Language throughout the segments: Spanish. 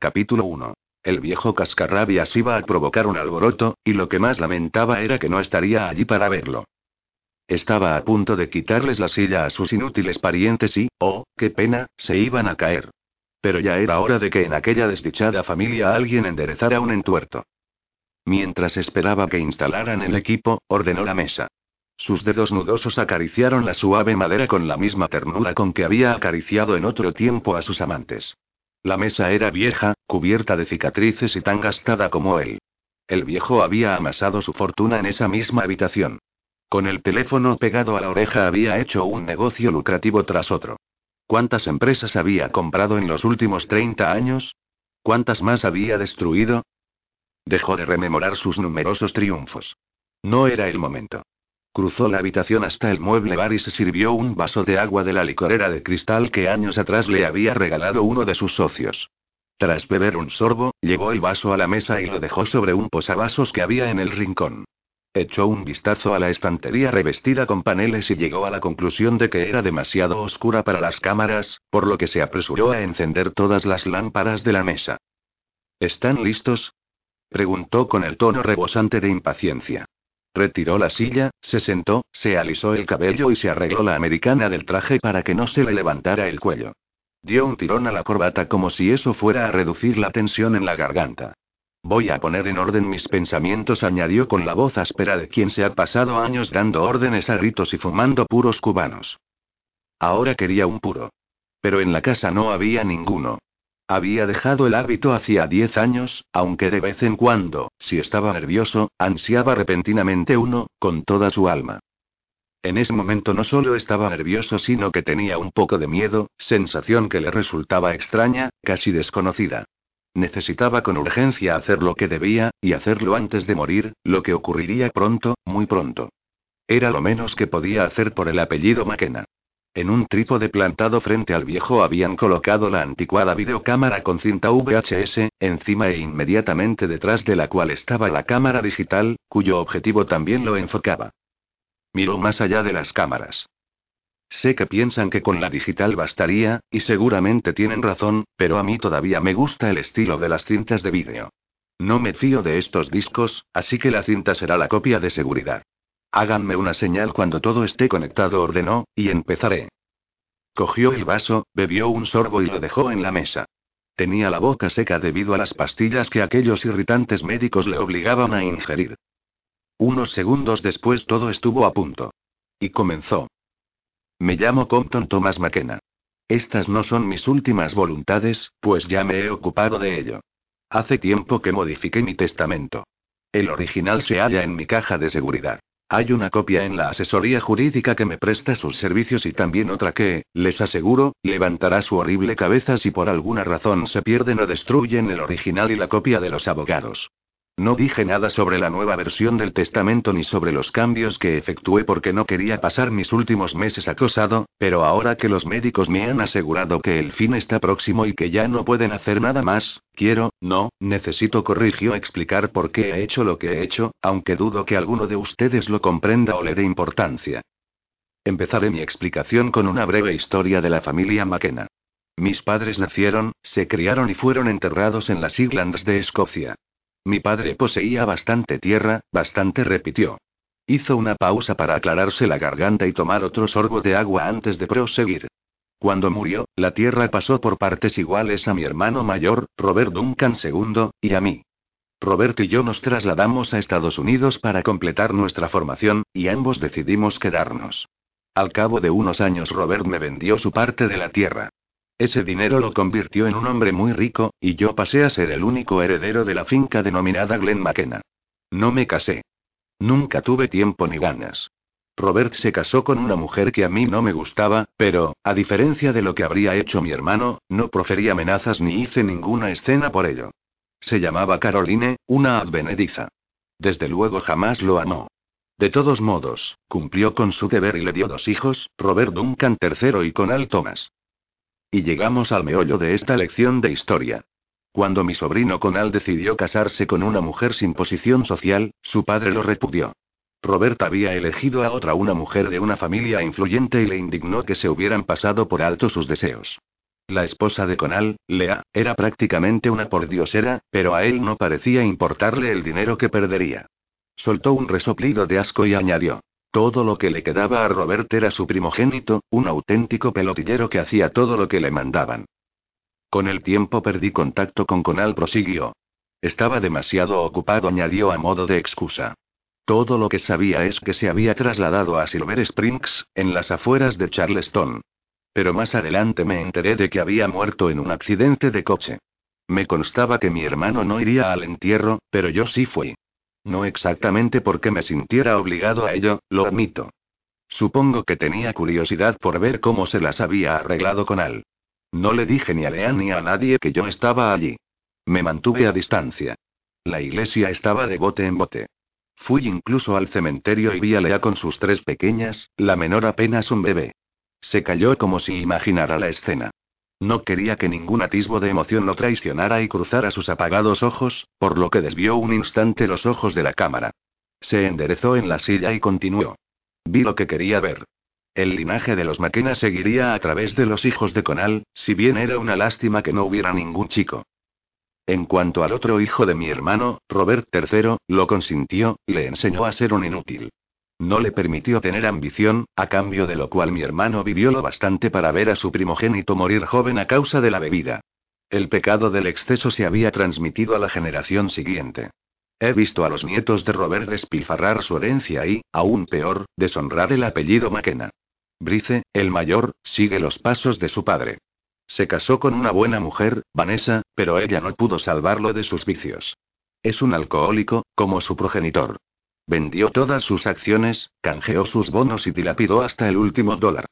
Capítulo 1. El viejo cascarrabias iba a provocar un alboroto, y lo que más lamentaba era que no estaría allí para verlo. Estaba a punto de quitarles la silla a sus inútiles parientes y, oh, qué pena, se iban a caer. Pero ya era hora de que en aquella desdichada familia alguien enderezara un entuerto. Mientras esperaba que instalaran el equipo, ordenó la mesa. Sus dedos nudosos acariciaron la suave madera con la misma ternura con que había acariciado en otro tiempo a sus amantes. La mesa era vieja, cubierta de cicatrices y tan gastada como él. El viejo había amasado su fortuna en esa misma habitación. Con el teléfono pegado a la oreja había hecho un negocio lucrativo tras otro. ¿Cuántas empresas había comprado en los últimos 30 años? ¿Cuántas más había destruido? Dejó de rememorar sus numerosos triunfos. No era el momento. Cruzó la habitación hasta el mueble bar y se sirvió un vaso de agua de la licorera de cristal que años atrás le había regalado uno de sus socios. Tras beber un sorbo, llevó el vaso a la mesa y lo dejó sobre un posavasos que había en el rincón. Echó un vistazo a la estantería revestida con paneles y llegó a la conclusión de que era demasiado oscura para las cámaras, por lo que se apresuró a encender todas las lámparas de la mesa. ¿Están listos? preguntó con el tono rebosante de impaciencia. Retiró la silla, se sentó, se alisó el cabello y se arregló la americana del traje para que no se le levantara el cuello. Dio un tirón a la corbata como si eso fuera a reducir la tensión en la garganta. Voy a poner en orden mis pensamientos, añadió con la voz áspera de quien se ha pasado años dando órdenes a gritos y fumando puros cubanos. Ahora quería un puro. Pero en la casa no había ninguno. Había dejado el hábito hacía diez años, aunque de vez en cuando, si estaba nervioso, ansiaba repentinamente uno, con toda su alma. En ese momento no solo estaba nervioso, sino que tenía un poco de miedo, sensación que le resultaba extraña, casi desconocida. Necesitaba con urgencia hacer lo que debía, y hacerlo antes de morir, lo que ocurriría pronto, muy pronto. Era lo menos que podía hacer por el apellido McKenna. En un trípode plantado frente al viejo habían colocado la anticuada videocámara con cinta VHS, encima e inmediatamente detrás de la cual estaba la cámara digital, cuyo objetivo también lo enfocaba. Miró más allá de las cámaras. Sé que piensan que con la digital bastaría, y seguramente tienen razón, pero a mí todavía me gusta el estilo de las cintas de vídeo. No me fío de estos discos, así que la cinta será la copia de seguridad. Háganme una señal cuando todo esté conectado, ordenó, y empezaré. Cogió el vaso, bebió un sorbo y lo dejó en la mesa. Tenía la boca seca debido a las pastillas que aquellos irritantes médicos le obligaban a ingerir. Unos segundos después todo estuvo a punto. Y comenzó. Me llamo Compton Thomas McKenna. Estas no son mis últimas voluntades, pues ya me he ocupado de ello. Hace tiempo que modifiqué mi testamento. El original se halla en mi caja de seguridad. Hay una copia en la asesoría jurídica que me presta sus servicios y también otra que, les aseguro, levantará su horrible cabeza si por alguna razón se pierden o destruyen el original y la copia de los abogados. No dije nada sobre la nueva versión del testamento ni sobre los cambios que efectué porque no quería pasar mis últimos meses acosado, pero ahora que los médicos me han asegurado que el fin está próximo y que ya no pueden hacer nada más, quiero, no, necesito corrigió explicar por qué he hecho lo que he hecho, aunque dudo que alguno de ustedes lo comprenda o le dé importancia. Empezaré mi explicación con una breve historia de la familia McKenna. Mis padres nacieron, se criaron y fueron enterrados en las Highlands de Escocia. Mi padre poseía bastante tierra, bastante repitió. Hizo una pausa para aclararse la garganta y tomar otro sorbo de agua antes de proseguir. Cuando murió, la tierra pasó por partes iguales a mi hermano mayor, Robert Duncan II, y a mí. Robert y yo nos trasladamos a Estados Unidos para completar nuestra formación, y ambos decidimos quedarnos. Al cabo de unos años Robert me vendió su parte de la tierra. Ese dinero lo convirtió en un hombre muy rico, y yo pasé a ser el único heredero de la finca denominada Glen McKenna. No me casé. Nunca tuve tiempo ni ganas. Robert se casó con una mujer que a mí no me gustaba, pero, a diferencia de lo que habría hecho mi hermano, no proferí amenazas ni hice ninguna escena por ello. Se llamaba Caroline, una advenediza. Desde luego jamás lo amó. De todos modos, cumplió con su deber y le dio dos hijos, Robert Duncan III y Conal Thomas. Y llegamos al meollo de esta lección de historia. Cuando mi sobrino Conal decidió casarse con una mujer sin posición social, su padre lo repudió. Robert había elegido a otra una mujer de una familia influyente y le indignó que se hubieran pasado por alto sus deseos. La esposa de Conal, Lea, era prácticamente una pordiosera, pero a él no parecía importarle el dinero que perdería. Soltó un resoplido de asco y añadió. Todo lo que le quedaba a Robert era su primogénito, un auténtico pelotillero que hacía todo lo que le mandaban. Con el tiempo perdí contacto con Conal, prosiguió. Estaba demasiado ocupado, añadió a modo de excusa. Todo lo que sabía es que se había trasladado a Silver Springs, en las afueras de Charleston. Pero más adelante me enteré de que había muerto en un accidente de coche. Me constaba que mi hermano no iría al entierro, pero yo sí fui. No exactamente porque me sintiera obligado a ello, lo admito. Supongo que tenía curiosidad por ver cómo se las había arreglado con Al. No le dije ni a Leanne ni a nadie que yo estaba allí. Me mantuve a distancia. La iglesia estaba de bote en bote. Fui incluso al cementerio y vi a Lea con sus tres pequeñas, la menor apenas un bebé. Se calló como si imaginara la escena. No quería que ningún atisbo de emoción lo traicionara y cruzara sus apagados ojos, por lo que desvió un instante los ojos de la cámara. Se enderezó en la silla y continuó. Vi lo que quería ver. El linaje de los McKenna seguiría a través de los hijos de Conal, si bien era una lástima que no hubiera ningún chico. En cuanto al otro hijo de mi hermano, Robert III, lo consintió, le enseñó a ser un inútil. No le permitió tener ambición, a cambio de lo cual mi hermano vivió lo bastante para ver a su primogénito morir joven a causa de la bebida. El pecado del exceso se había transmitido a la generación siguiente. He visto a los nietos de Robert despilfarrar su herencia y, aún peor, deshonrar el apellido McKenna. Brice, el mayor, sigue los pasos de su padre. Se casó con una buena mujer, Vanessa, pero ella no pudo salvarlo de sus vicios. Es un alcohólico, como su progenitor. Vendió todas sus acciones, canjeó sus bonos y dilapidó hasta el último dólar.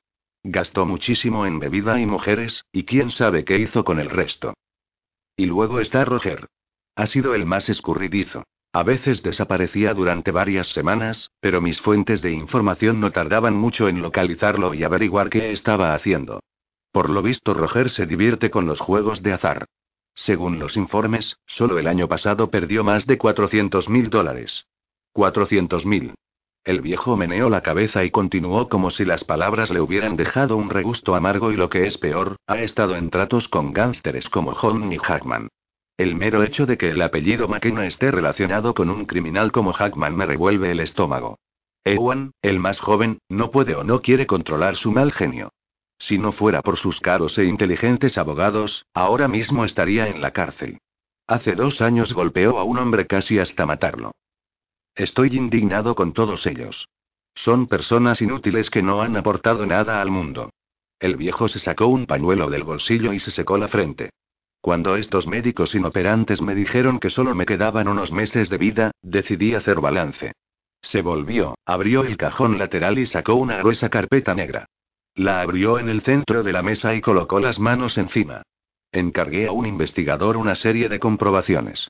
Gastó muchísimo en bebida y mujeres, y quién sabe qué hizo con el resto. Y luego está Roger. Ha sido el más escurridizo. A veces desaparecía durante varias semanas, pero mis fuentes de información no tardaban mucho en localizarlo y averiguar qué estaba haciendo. Por lo visto, Roger se divierte con los juegos de azar. Según los informes, solo el año pasado perdió más de 400 mil dólares. 400 mil. El viejo meneó la cabeza y continuó como si las palabras le hubieran dejado un regusto amargo y lo que es peor, ha estado en tratos con gánsteres como Holm y Hackman. El mero hecho de que el apellido McKenna esté relacionado con un criminal como Hackman me revuelve el estómago. Ewan, el más joven, no puede o no quiere controlar su mal genio. Si no fuera por sus caros e inteligentes abogados, ahora mismo estaría en la cárcel. Hace dos años golpeó a un hombre casi hasta matarlo. Estoy indignado con todos ellos. Son personas inútiles que no han aportado nada al mundo. El viejo se sacó un pañuelo del bolsillo y se secó la frente. Cuando estos médicos inoperantes me dijeron que solo me quedaban unos meses de vida, decidí hacer balance. Se volvió, abrió el cajón lateral y sacó una gruesa carpeta negra. La abrió en el centro de la mesa y colocó las manos encima. Encargué a un investigador una serie de comprobaciones.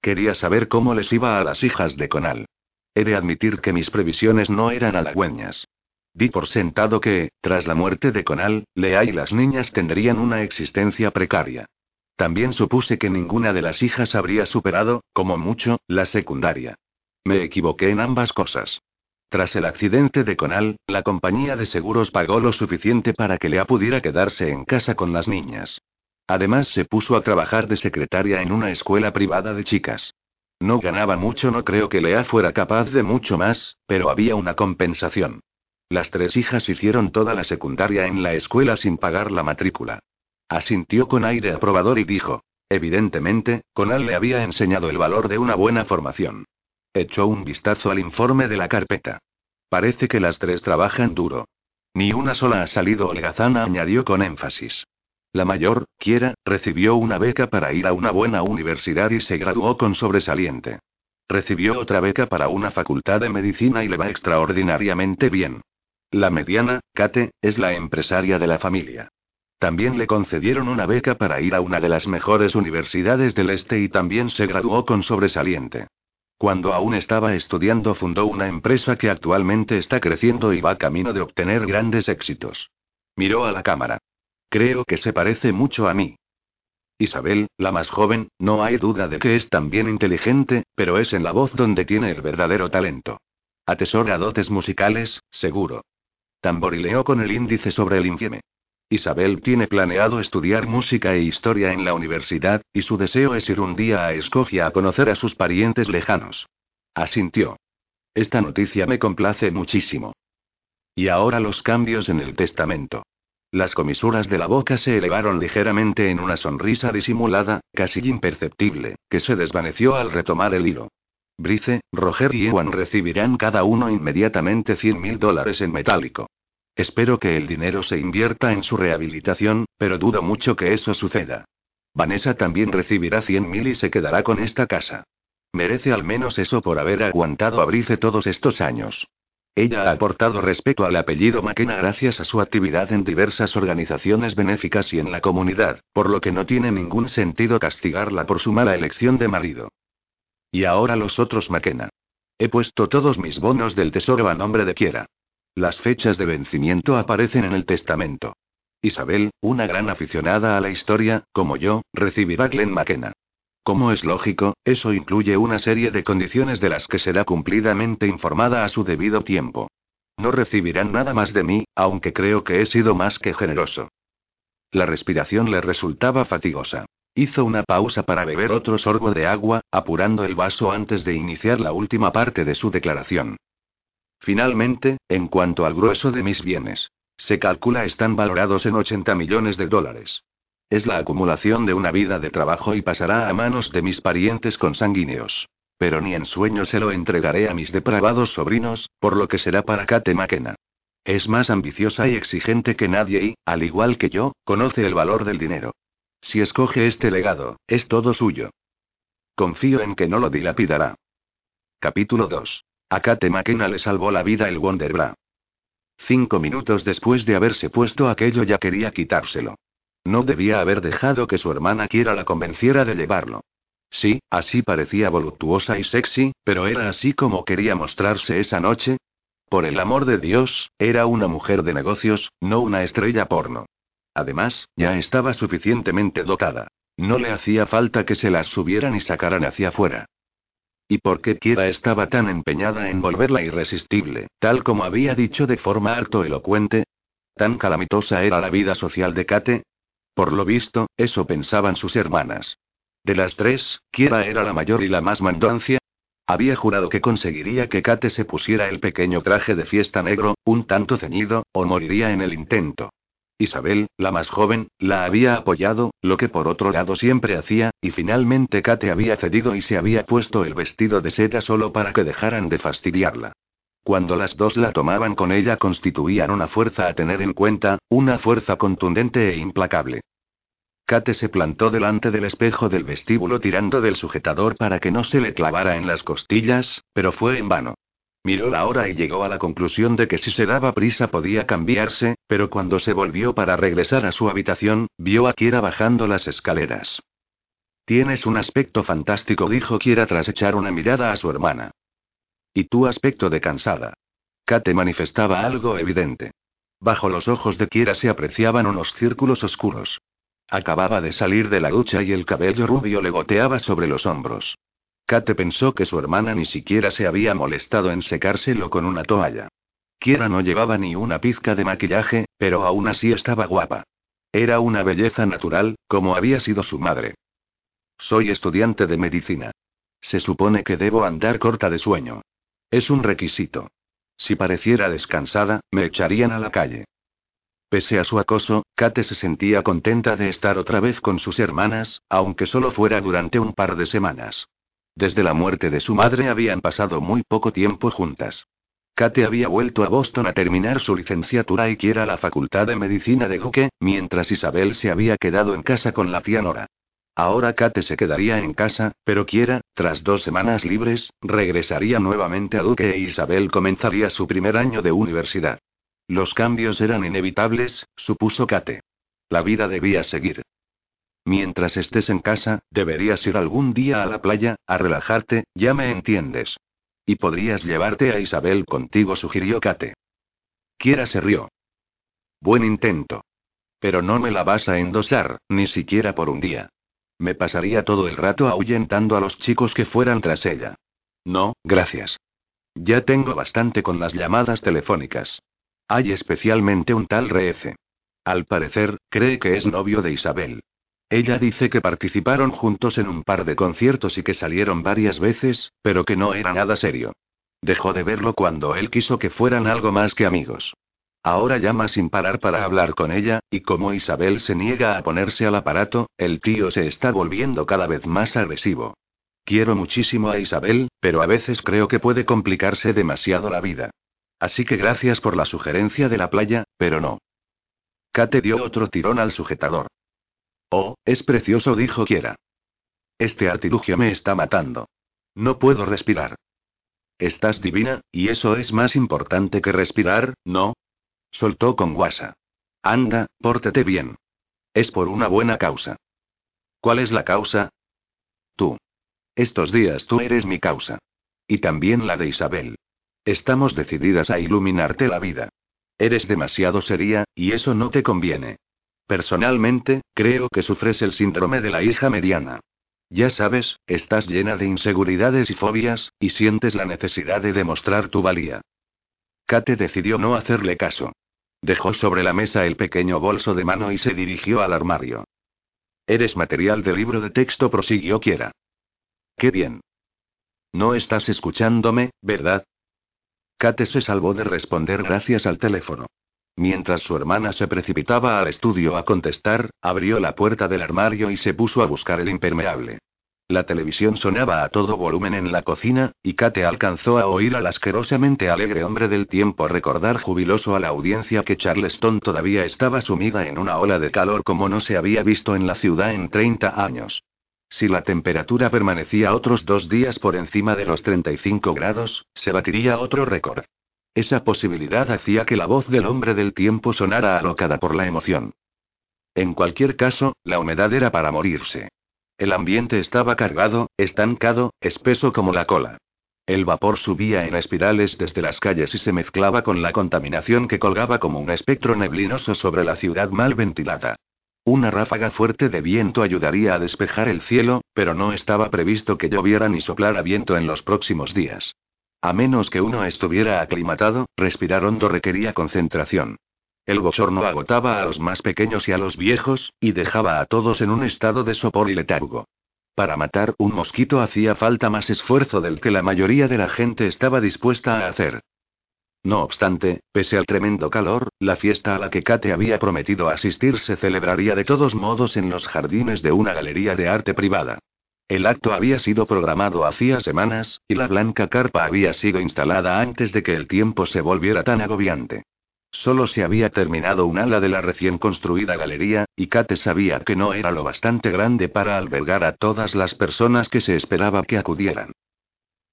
Quería saber cómo les iba a las hijas de Conal. He de admitir que mis previsiones no eran halagüeñas. Di por sentado que, tras la muerte de Conal, Lea y las niñas tendrían una existencia precaria. También supuse que ninguna de las hijas habría superado, como mucho, la secundaria. Me equivoqué en ambas cosas. Tras el accidente de Conal, la compañía de seguros pagó lo suficiente para que Lea pudiera quedarse en casa con las niñas. Además se puso a trabajar de secretaria en una escuela privada de chicas. No ganaba mucho, no creo que Lea fuera capaz de mucho más, pero había una compensación. Las tres hijas hicieron toda la secundaria en la escuela sin pagar la matrícula. Asintió con aire aprobador y dijo. Evidentemente, Conal le había enseñado el valor de una buena formación. Echó un vistazo al informe de la carpeta. Parece que las tres trabajan duro. Ni una sola ha salido holgazana, añadió con énfasis. La mayor, Kiera, recibió una beca para ir a una buena universidad y se graduó con sobresaliente. Recibió otra beca para una facultad de medicina y le va extraordinariamente bien. La mediana, Kate, es la empresaria de la familia. También le concedieron una beca para ir a una de las mejores universidades del este y también se graduó con sobresaliente. Cuando aún estaba estudiando fundó una empresa que actualmente está creciendo y va camino de obtener grandes éxitos. Miró a la cámara. Creo que se parece mucho a mí. Isabel, la más joven, no hay duda de que es también inteligente, pero es en la voz donde tiene el verdadero talento. Atesora dotes musicales, seguro. Tamborileó con el índice sobre el infieme. Isabel tiene planeado estudiar música e historia en la universidad, y su deseo es ir un día a Escocia a conocer a sus parientes lejanos. Asintió. Esta noticia me complace muchísimo. Y ahora los cambios en el testamento. Las comisuras de la boca se elevaron ligeramente en una sonrisa disimulada, casi imperceptible, que se desvaneció al retomar el hilo. Brice, Roger y Ewan recibirán cada uno inmediatamente 100 mil dólares en metálico. Espero que el dinero se invierta en su rehabilitación, pero dudo mucho que eso suceda. Vanessa también recibirá 100.000 y se quedará con esta casa. Merece al menos eso por haber aguantado a Brice todos estos años. Ella ha aportado respeto al apellido McKenna gracias a su actividad en diversas organizaciones benéficas y en la comunidad, por lo que no tiene ningún sentido castigarla por su mala elección de marido. Y ahora los otros McKenna. He puesto todos mis bonos del tesoro a nombre de Kiera. Las fechas de vencimiento aparecen en el testamento. Isabel, una gran aficionada a la historia, como yo, recibirá Glenn McKenna. Como es lógico, eso incluye una serie de condiciones de las que será cumplidamente informada a su debido tiempo. No recibirán nada más de mí, aunque creo que he sido más que generoso. La respiración le resultaba fatigosa. Hizo una pausa para beber otro sorbo de agua, apurando el vaso antes de iniciar la última parte de su declaración. Finalmente, en cuanto al grueso de mis bienes, se calcula están valorados en 80 millones de dólares. Es la acumulación de una vida de trabajo y pasará a manos de mis parientes consanguíneos. Pero ni en sueño se lo entregaré a mis depravados sobrinos, por lo que será para Kate McKenna. Es más ambiciosa y exigente que nadie y, al igual que yo, conoce el valor del dinero. Si escoge este legado, es todo suyo. Confío en que no lo dilapidará. Capítulo 2. A Kate McKenna le salvó la vida el Wonderbra. Cinco minutos después de haberse puesto aquello ya quería quitárselo. No debía haber dejado que su hermana quiera la convenciera de llevarlo. Sí, así parecía voluptuosa y sexy, pero era así como quería mostrarse esa noche. Por el amor de Dios, era una mujer de negocios, no una estrella porno. Además, ya estaba suficientemente dotada. No le hacía falta que se las subieran y sacaran hacia afuera. ¿Y por qué Kiera estaba tan empeñada en volverla irresistible, tal como había dicho de forma harto elocuente? ¿Tan calamitosa era la vida social de Kate? Por lo visto, eso pensaban sus hermanas. De las tres, Kiera era la mayor y la más mandancia. Había jurado que conseguiría que Kate se pusiera el pequeño traje de fiesta negro, un tanto ceñido, o moriría en el intento. Isabel, la más joven, la había apoyado, lo que por otro lado siempre hacía, y finalmente Kate había cedido y se había puesto el vestido de seda solo para que dejaran de fastidiarla. Cuando las dos la tomaban con ella constituían una fuerza a tener en cuenta, una fuerza contundente e implacable. Kate se plantó delante del espejo del vestíbulo tirando del sujetador para que no se le clavara en las costillas, pero fue en vano. Miró la hora y llegó a la conclusión de que si se daba prisa podía cambiarse, pero cuando se volvió para regresar a su habitación, vio a Kiera bajando las escaleras. Tienes un aspecto fantástico, dijo Kiera tras echar una mirada a su hermana. Y tu aspecto de cansada. Kate manifestaba algo evidente. Bajo los ojos de Kiera se apreciaban unos círculos oscuros. Acababa de salir de la ducha y el cabello rubio le goteaba sobre los hombros. Kate pensó que su hermana ni siquiera se había molestado en secárselo con una toalla. Kiera no llevaba ni una pizca de maquillaje, pero aún así estaba guapa. Era una belleza natural, como había sido su madre. Soy estudiante de medicina. Se supone que debo andar corta de sueño. Es un requisito. Si pareciera descansada, me echarían a la calle. Pese a su acoso, Kate se sentía contenta de estar otra vez con sus hermanas, aunque solo fuera durante un par de semanas. Desde la muerte de su madre habían pasado muy poco tiempo juntas. Kate había vuelto a Boston a terminar su licenciatura y quiera la Facultad de Medicina de Duke, mientras Isabel se había quedado en casa con la tía Nora. Ahora Kate se quedaría en casa, pero quiera, Tras dos semanas libres, regresaría nuevamente a Duque e Isabel comenzaría su primer año de universidad. Los cambios eran inevitables, supuso Kate. La vida debía seguir. Mientras estés en casa, deberías ir algún día a la playa, a relajarte, ya me entiendes. Y podrías llevarte a Isabel contigo, sugirió Kate. Kiera se rió. Buen intento. Pero no me la vas a endosar, ni siquiera por un día. Me pasaría todo el rato ahuyentando a los chicos que fueran tras ella. No, gracias. Ya tengo bastante con las llamadas telefónicas. Hay especialmente un tal Reece. Al parecer, cree que es novio de Isabel. Ella dice que participaron juntos en un par de conciertos y que salieron varias veces, pero que no era nada serio. Dejó de verlo cuando él quiso que fueran algo más que amigos. Ahora llama sin parar para hablar con ella, y como Isabel se niega a ponerse al aparato, el tío se está volviendo cada vez más agresivo. Quiero muchísimo a Isabel, pero a veces creo que puede complicarse demasiado la vida. Así que gracias por la sugerencia de la playa, pero no. Kate dio otro tirón al sujetador. Oh, es precioso, dijo Kiera. Este artilugio me está matando. No puedo respirar. Estás divina, y eso es más importante que respirar, ¿no? Soltó con guasa. Anda, pórtate bien. Es por una buena causa. ¿Cuál es la causa? Tú. Estos días tú eres mi causa. Y también la de Isabel. Estamos decididas a iluminarte la vida. Eres demasiado seria, y eso no te conviene. Personalmente, creo que sufres el síndrome de la hija mediana. Ya sabes, estás llena de inseguridades y fobias, y sientes la necesidad de demostrar tu valía. Kate decidió no hacerle caso. Dejó sobre la mesa el pequeño bolso de mano y se dirigió al armario. Eres material de libro de texto, prosiguió Kiera. Qué bien. No estás escuchándome, ¿verdad? Kate se salvó de responder gracias al teléfono. Mientras su hermana se precipitaba al estudio a contestar, abrió la puerta del armario y se puso a buscar el impermeable. La televisión sonaba a todo volumen en la cocina, y Kate alcanzó a oír al asquerosamente alegre hombre del tiempo recordar jubiloso a la audiencia que Charleston todavía estaba sumida en una ola de calor como no se había visto en la ciudad en 30 años. Si la temperatura permanecía otros dos días por encima de los 35 grados, se batiría otro récord. Esa posibilidad hacía que la voz del hombre del tiempo sonara alocada por la emoción. En cualquier caso, la humedad era para morirse. El ambiente estaba cargado, estancado, espeso como la cola. El vapor subía en espirales desde las calles y se mezclaba con la contaminación que colgaba como un espectro neblinoso sobre la ciudad mal ventilada. Una ráfaga fuerte de viento ayudaría a despejar el cielo, pero no estaba previsto que lloviera ni soplara viento en los próximos días. A menos que uno estuviera aclimatado, respirar hondo requería concentración. El bochorno agotaba a los más pequeños y a los viejos, y dejaba a todos en un estado de sopor y letargo. Para matar un mosquito hacía falta más esfuerzo del que la mayoría de la gente estaba dispuesta a hacer. No obstante, pese al tremendo calor, la fiesta a la que Kate había prometido asistir se celebraría de todos modos en los jardines de una galería de arte privada. El acto había sido programado hacía semanas, y la blanca carpa había sido instalada antes de que el tiempo se volviera tan agobiante. Solo se había terminado un ala de la recién construida galería, y Kate sabía que no era lo bastante grande para albergar a todas las personas que se esperaba que acudieran.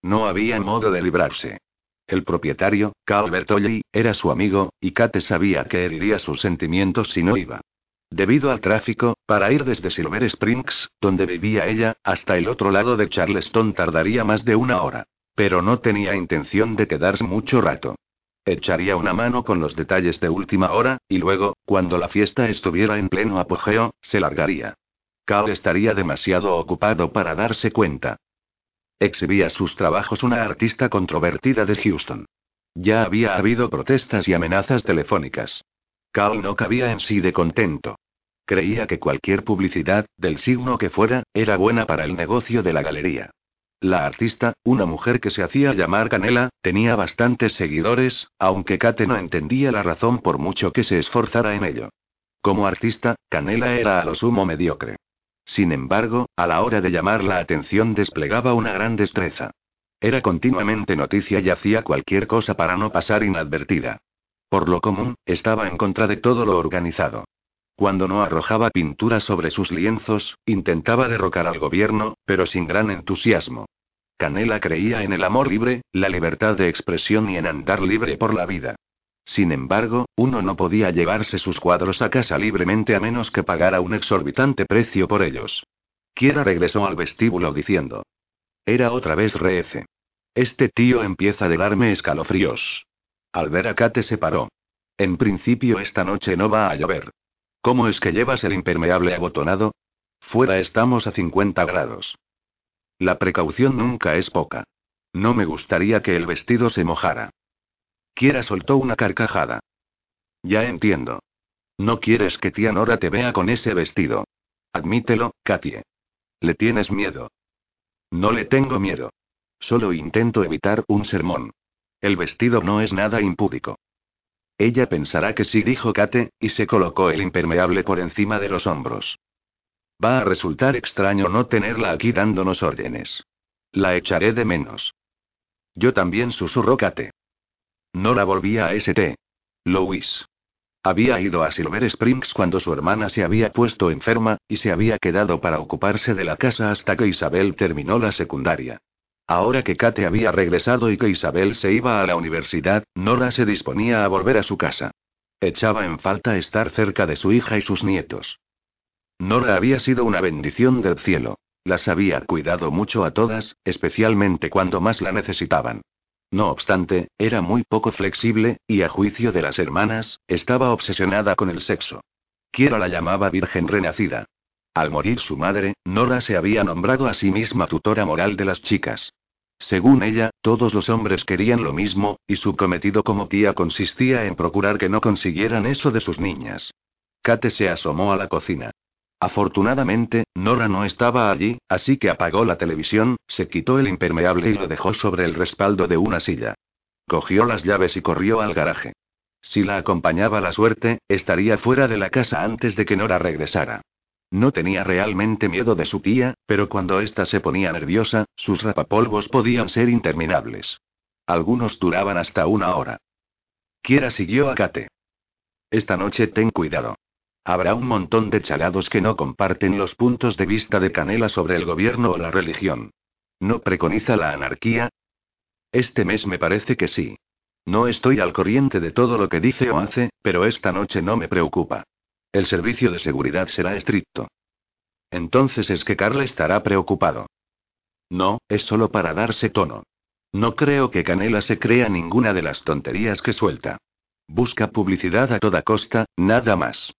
No había modo de librarse. El propietario, Carl Bertolli, era su amigo, y Kate sabía que heriría sus sentimientos si no iba. Debido al tráfico, para ir desde Silver Springs, donde vivía ella, hasta el otro lado de Charleston tardaría más de una hora. Pero no tenía intención de quedarse mucho rato. Echaría una mano con los detalles de última hora, y luego, cuando la fiesta estuviera en pleno apogeo, se largaría. Cal estaría demasiado ocupado para darse cuenta. Exhibía sus trabajos una artista controvertida de Houston. Ya había habido protestas y amenazas telefónicas. Cal no cabía en sí de contento. Creía que cualquier publicidad, del signo que fuera, era buena para el negocio de la galería. La artista, una mujer que se hacía llamar Canela, tenía bastantes seguidores, aunque Kate no entendía la razón por mucho que se esforzara en ello. Como artista, Canela era a lo sumo mediocre. Sin embargo, a la hora de llamar la atención desplegaba una gran destreza. Era continuamente noticia y hacía cualquier cosa para no pasar inadvertida. Por lo común, estaba en contra de todo lo organizado. Cuando no arrojaba pintura sobre sus lienzos, intentaba derrocar al gobierno, pero sin gran entusiasmo. Canela creía en el amor libre, la libertad de expresión y en andar libre por la vida. Sin embargo, uno no podía llevarse sus cuadros a casa libremente a menos que pagara un exorbitante precio por ellos. Kiera regresó al vestíbulo diciendo. Era otra vez Reece. Este tío empieza a darme escalofríos. Al ver a Kate se paró. En principio esta noche no va a llover. ¿Cómo es que llevas el impermeable abotonado? Fuera estamos a 50 grados. La precaución nunca es poca. No me gustaría que el vestido se mojara. Kiera soltó una carcajada. Ya entiendo. No quieres que tía Nora te vea con ese vestido. Admítelo, Katie. Le tienes miedo. No le tengo miedo. Solo intento evitar un sermón. El vestido no es nada impúdico. Ella pensará que sí, dijo Kate, y se colocó el impermeable por encima de los hombros. Va a resultar extraño no tenerla aquí dándonos órdenes. La echaré de menos. Yo también susurró Kate. Nora volvía a St. Louis. Había ido a Silver Springs cuando su hermana se había puesto enferma, y se había quedado para ocuparse de la casa hasta que Isabel terminó la secundaria. Ahora que Kate había regresado y que Isabel se iba a la universidad, Nora se disponía a volver a su casa. Echaba en falta estar cerca de su hija y sus nietos. Nora había sido una bendición del cielo. Las había cuidado mucho a todas, especialmente cuando más la necesitaban. No obstante, era muy poco flexible, y a juicio de las hermanas, estaba obsesionada con el sexo. Quiero la llamaba Virgen Renacida. Al morir su madre, Nora se había nombrado a sí misma tutora moral de las chicas. Según ella, todos los hombres querían lo mismo, y su cometido como tía consistía en procurar que no consiguieran eso de sus niñas. Kate se asomó a la cocina. Afortunadamente, Nora no estaba allí, así que apagó la televisión, se quitó el impermeable y lo dejó sobre el respaldo de una silla. Cogió las llaves y corrió al garaje. Si la acompañaba la suerte, estaría fuera de la casa antes de que Nora regresara. No tenía realmente miedo de su tía, pero cuando ésta se ponía nerviosa, sus rapapolvos podían ser interminables. Algunos duraban hasta una hora. Kiera siguió a Kate. Esta noche ten cuidado. Habrá un montón de chalados que no comparten los puntos de vista de Canela sobre el gobierno o la religión. ¿No preconiza la anarquía? Este mes me parece que sí. No estoy al corriente de todo lo que dice o hace, pero esta noche no me preocupa. El servicio de seguridad será estricto. Entonces es que Carl estará preocupado. No, es solo para darse tono. No creo que Canela se crea ninguna de las tonterías que suelta. Busca publicidad a toda costa, nada más.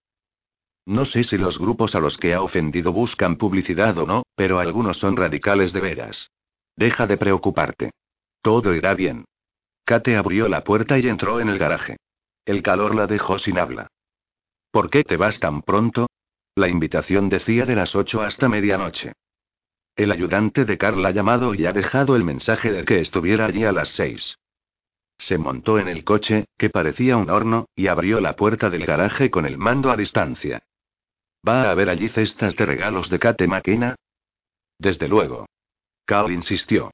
No sé si los grupos a los que ha ofendido buscan publicidad o no, pero algunos son radicales de veras. Deja de preocuparte. Todo irá bien. Kate abrió la puerta y entró en el garaje. El calor la dejó sin habla. ¿Por qué te vas tan pronto? La invitación decía de las ocho hasta medianoche. El ayudante de Carl ha llamado y ha dejado el mensaje de que estuviera allí a las seis. Se montó en el coche, que parecía un horno, y abrió la puerta del garaje con el mando a distancia. ¿Va a haber allí cestas de regalos de Kate McKenna? Desde luego. Cal insistió.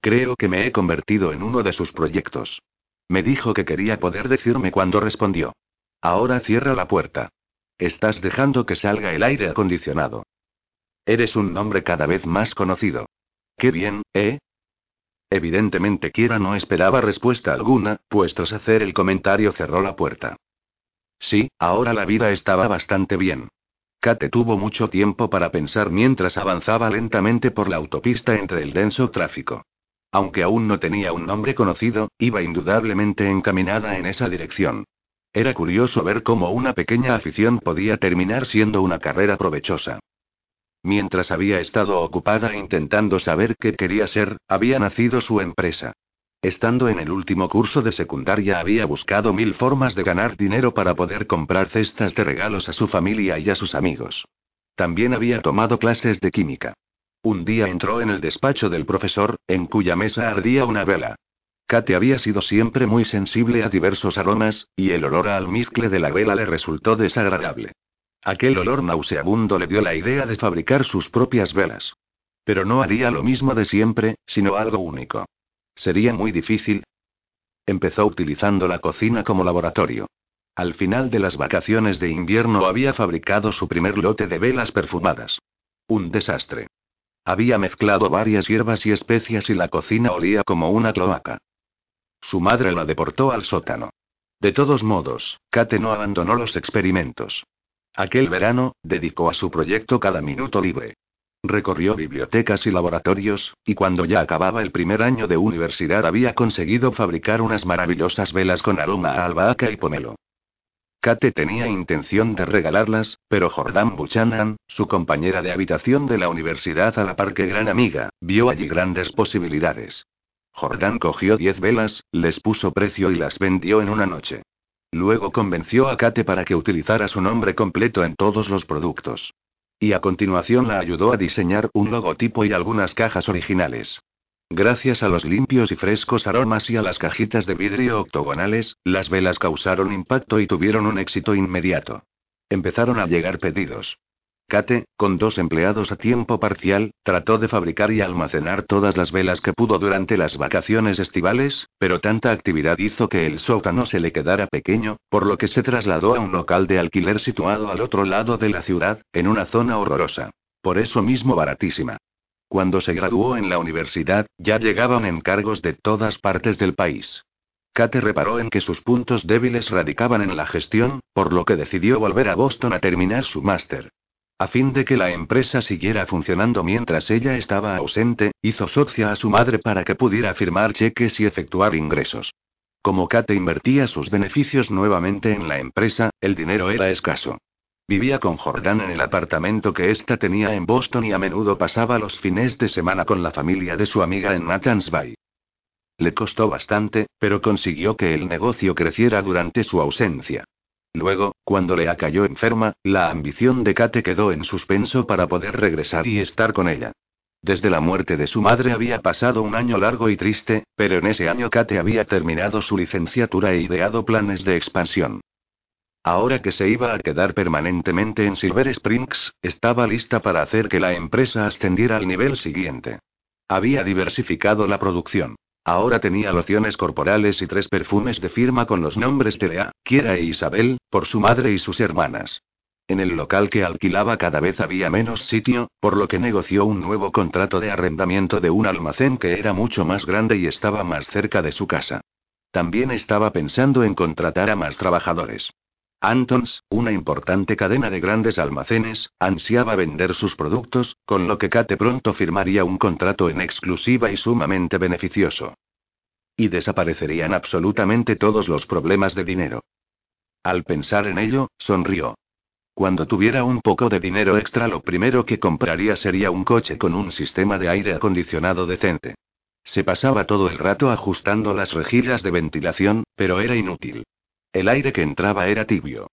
Creo que me he convertido en uno de sus proyectos. Me dijo que quería poder decirme cuando respondió. Ahora cierra la puerta. Estás dejando que salga el aire acondicionado. Eres un nombre cada vez más conocido. Qué bien, ¿eh? Evidentemente Kiera no esperaba respuesta alguna, pues tras hacer el comentario cerró la puerta. Sí, ahora la vida estaba bastante bien. Kate tuvo mucho tiempo para pensar mientras avanzaba lentamente por la autopista entre el denso tráfico. Aunque aún no tenía un nombre conocido, iba indudablemente encaminada en esa dirección. Era curioso ver cómo una pequeña afición podía terminar siendo una carrera provechosa. Mientras había estado ocupada intentando saber qué quería ser, había nacido su empresa. Estando en el último curso de secundaria había buscado mil formas de ganar dinero para poder comprar cestas de regalos a su familia y a sus amigos. También había tomado clases de química. Un día entró en el despacho del profesor, en cuya mesa ardía una vela. Kate había sido siempre muy sensible a diversos aromas, y el olor a almizcle de la vela le resultó desagradable. Aquel olor nauseabundo le dio la idea de fabricar sus propias velas. Pero no haría lo mismo de siempre, sino algo único. Sería muy difícil. Empezó utilizando la cocina como laboratorio. Al final de las vacaciones de invierno había fabricado su primer lote de velas perfumadas. Un desastre. Había mezclado varias hierbas y especias y la cocina olía como una cloaca. Su madre la deportó al sótano. De todos modos, Kate no abandonó los experimentos. Aquel verano, dedicó a su proyecto cada minuto libre. Recorrió bibliotecas y laboratorios, y cuando ya acababa el primer año de universidad había conseguido fabricar unas maravillosas velas con aroma a albahaca y pomelo. Kate tenía intención de regalarlas, pero Jordan Buchanan, su compañera de habitación de la universidad a la par que gran amiga, vio allí grandes posibilidades. Jordan cogió diez velas, les puso precio y las vendió en una noche. Luego convenció a Kate para que utilizara su nombre completo en todos los productos. Y a continuación la ayudó a diseñar un logotipo y algunas cajas originales. Gracias a los limpios y frescos aromas y a las cajitas de vidrio octogonales, las velas causaron impacto y tuvieron un éxito inmediato. Empezaron a llegar pedidos. Kate, con dos empleados a tiempo parcial, trató de fabricar y almacenar todas las velas que pudo durante las vacaciones estivales, pero tanta actividad hizo que el sótano se le quedara pequeño, por lo que se trasladó a un local de alquiler situado al otro lado de la ciudad, en una zona horrorosa. Por eso mismo baratísima. Cuando se graduó en la universidad, ya llegaban encargos de todas partes del país. Kate reparó en que sus puntos débiles radicaban en la gestión, por lo que decidió volver a Boston a terminar su máster. A fin de que la empresa siguiera funcionando mientras ella estaba ausente, hizo socia a su madre para que pudiera firmar cheques y efectuar ingresos. Como Kate invertía sus beneficios nuevamente en la empresa, el dinero era escaso. Vivía con Jordan en el apartamento que ésta tenía en Boston y a menudo pasaba los fines de semana con la familia de su amiga en Nathans Bay. Le costó bastante, pero consiguió que el negocio creciera durante su ausencia. Luego, cuando Lea cayó enferma, la ambición de Kate quedó en suspenso para poder regresar y estar con ella. Desde la muerte de su madre había pasado un año largo y triste, pero en ese año Kate había terminado su licenciatura e ideado planes de expansión. Ahora que se iba a quedar permanentemente en Silver Springs, estaba lista para hacer que la empresa ascendiera al nivel siguiente. Había diversificado la producción. Ahora tenía lociones corporales y tres perfumes de firma con los nombres de Lea, Kiera e Isabel, por su madre y sus hermanas. En el local que alquilaba cada vez había menos sitio, por lo que negoció un nuevo contrato de arrendamiento de un almacén que era mucho más grande y estaba más cerca de su casa. También estaba pensando en contratar a más trabajadores. Antons, una importante cadena de grandes almacenes, ansiaba vender sus productos, con lo que Kate pronto firmaría un contrato en exclusiva y sumamente beneficioso. Y desaparecerían absolutamente todos los problemas de dinero. Al pensar en ello, sonrió. Cuando tuviera un poco de dinero extra, lo primero que compraría sería un coche con un sistema de aire acondicionado decente. Se pasaba todo el rato ajustando las rejillas de ventilación, pero era inútil. El aire que entraba era tibio.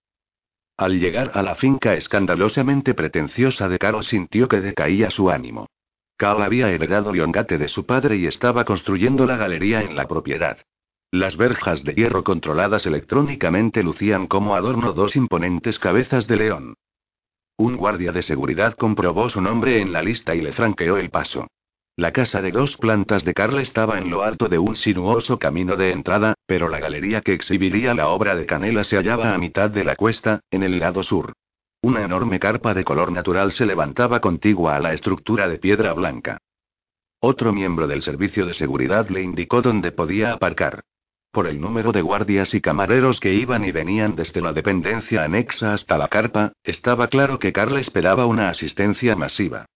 Al llegar a la finca escandalosamente pretenciosa de Carl sintió que decaía su ánimo. Carl había heredado Liongate de su padre y estaba construyendo la galería en la propiedad. Las verjas de hierro controladas electrónicamente lucían como adorno dos imponentes cabezas de león. Un guardia de seguridad comprobó su nombre en la lista y le franqueó el paso. La casa de dos plantas de Carl estaba en lo alto de un sinuoso camino de entrada, pero la galería que exhibiría la obra de Canela se hallaba a mitad de la cuesta, en el lado sur. Una enorme carpa de color natural se levantaba contigua a la estructura de piedra blanca. Otro miembro del servicio de seguridad le indicó dónde podía aparcar. Por el número de guardias y camareros que iban y venían desde la dependencia anexa hasta la carpa, estaba claro que Carl esperaba una asistencia masiva.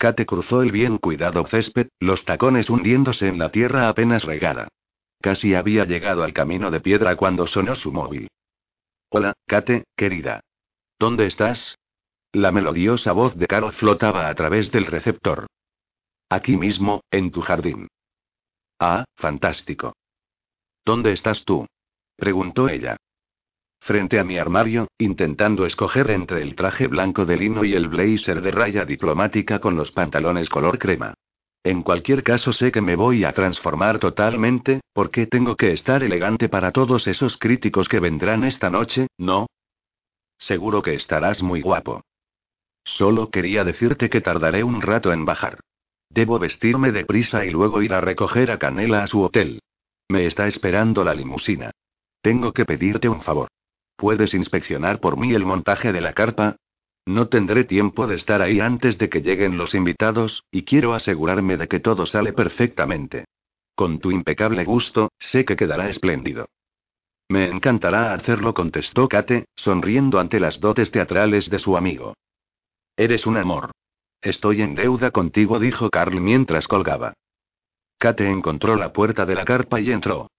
Kate cruzó el bien cuidado césped, los tacones hundiéndose en la tierra apenas regada. Casi había llegado al camino de piedra cuando sonó su móvil. Hola, Kate, querida. ¿Dónde estás? La melodiosa voz de Carol flotaba a través del receptor. Aquí mismo, en tu jardín. Ah, fantástico. ¿Dónde estás tú? preguntó ella. Frente a mi armario, intentando escoger entre el traje blanco de lino y el blazer de raya diplomática con los pantalones color crema. En cualquier caso sé que me voy a transformar totalmente, porque tengo que estar elegante para todos esos críticos que vendrán esta noche, ¿no? Seguro que estarás muy guapo. Solo quería decirte que tardaré un rato en bajar. Debo vestirme deprisa y luego ir a recoger a Canela a su hotel. Me está esperando la limusina. Tengo que pedirte un favor. ¿Puedes inspeccionar por mí el montaje de la carpa? No tendré tiempo de estar ahí antes de que lleguen los invitados, y quiero asegurarme de que todo sale perfectamente. Con tu impecable gusto, sé que quedará espléndido. Me encantará hacerlo, contestó Kate, sonriendo ante las dotes teatrales de su amigo. Eres un amor. Estoy en deuda contigo, dijo Carl mientras colgaba. Kate encontró la puerta de la carpa y entró.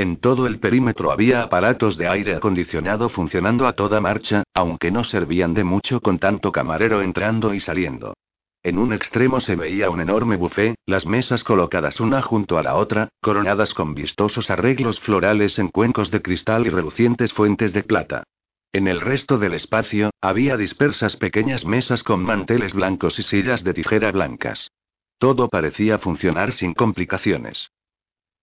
En todo el perímetro había aparatos de aire acondicionado funcionando a toda marcha, aunque no servían de mucho con tanto camarero entrando y saliendo. En un extremo se veía un enorme buffet, las mesas colocadas una junto a la otra, coronadas con vistosos arreglos florales en cuencos de cristal y relucientes fuentes de plata. En el resto del espacio, había dispersas pequeñas mesas con manteles blancos y sillas de tijera blancas. Todo parecía funcionar sin complicaciones.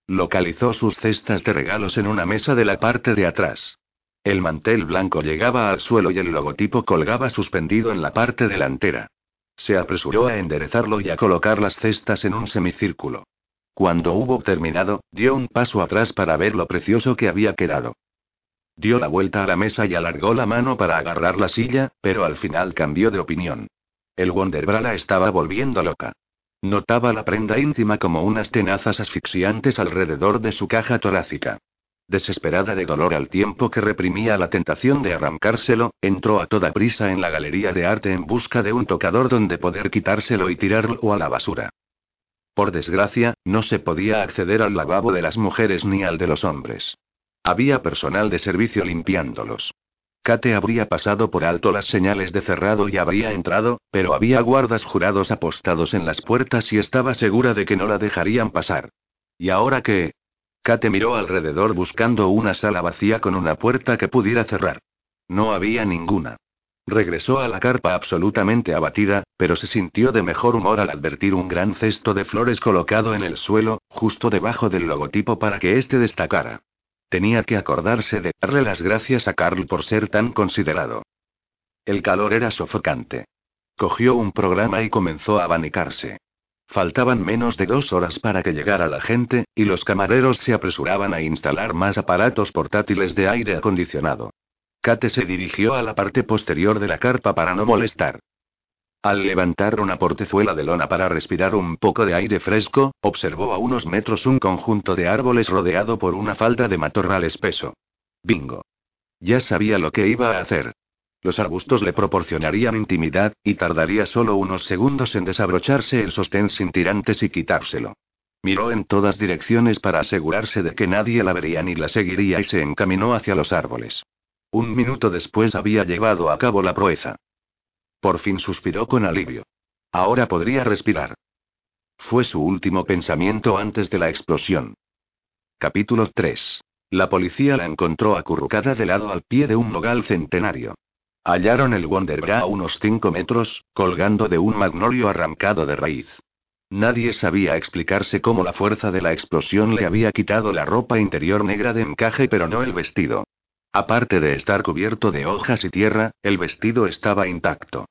Localizó sus cestas de regalos en una mesa de la parte de atrás. El mantel blanco llegaba al suelo y el logotipo colgaba suspendido en la parte delantera. Se apresuró a enderezarlo y a colocar las cestas en un semicírculo. Cuando hubo terminado, dio un paso atrás para ver lo precioso que había quedado. Dio la vuelta a la mesa y alargó la mano para agarrar la silla, pero al final cambió de opinión. El Wonderbra la estaba volviendo loca. Notaba la prenda íntima como unas tenazas asfixiantes alrededor de su caja torácica. Desesperada de dolor al tiempo que reprimía la tentación de arrancárselo, entró a toda prisa en la galería de arte en busca de un tocador donde poder quitárselo y tirarlo a la basura. Por desgracia, no se podía acceder al lavabo de las mujeres ni al de los hombres. Había personal de servicio limpiándolos. Kate habría pasado por alto las señales de cerrado y habría entrado, pero había guardas jurados apostados en las puertas y estaba segura de que no la dejarían pasar. ¿Y ahora qué? Kate miró alrededor buscando una sala vacía con una puerta que pudiera cerrar. No había ninguna. Regresó a la carpa absolutamente abatida, pero se sintió de mejor humor al advertir un gran cesto de flores colocado en el suelo, justo debajo del logotipo para que éste destacara. Tenía que acordarse de darle las gracias a Carl por ser tan considerado. El calor era sofocante. Cogió un programa y comenzó a abanicarse. Faltaban menos de dos horas para que llegara la gente, y los camareros se apresuraban a instalar más aparatos portátiles de aire acondicionado. Kate se dirigió a la parte posterior de la carpa para no molestar. Al levantar una portezuela de lona para respirar un poco de aire fresco, observó a unos metros un conjunto de árboles rodeado por una falda de matorral espeso. Bingo. Ya sabía lo que iba a hacer. Los arbustos le proporcionarían intimidad, y tardaría solo unos segundos en desabrocharse el sostén sin tirantes y quitárselo. Miró en todas direcciones para asegurarse de que nadie la vería ni la seguiría y se encaminó hacia los árboles. Un minuto después había llevado a cabo la proeza. Por fin suspiró con alivio. Ahora podría respirar. Fue su último pensamiento antes de la explosión. Capítulo 3. La policía la encontró acurrucada de lado al pie de un nogal centenario. Hallaron el Wonderbra a unos 5 metros, colgando de un magnolio arrancado de raíz. Nadie sabía explicarse cómo la fuerza de la explosión le había quitado la ropa interior negra de encaje pero no el vestido. Aparte de estar cubierto de hojas y tierra, el vestido estaba intacto.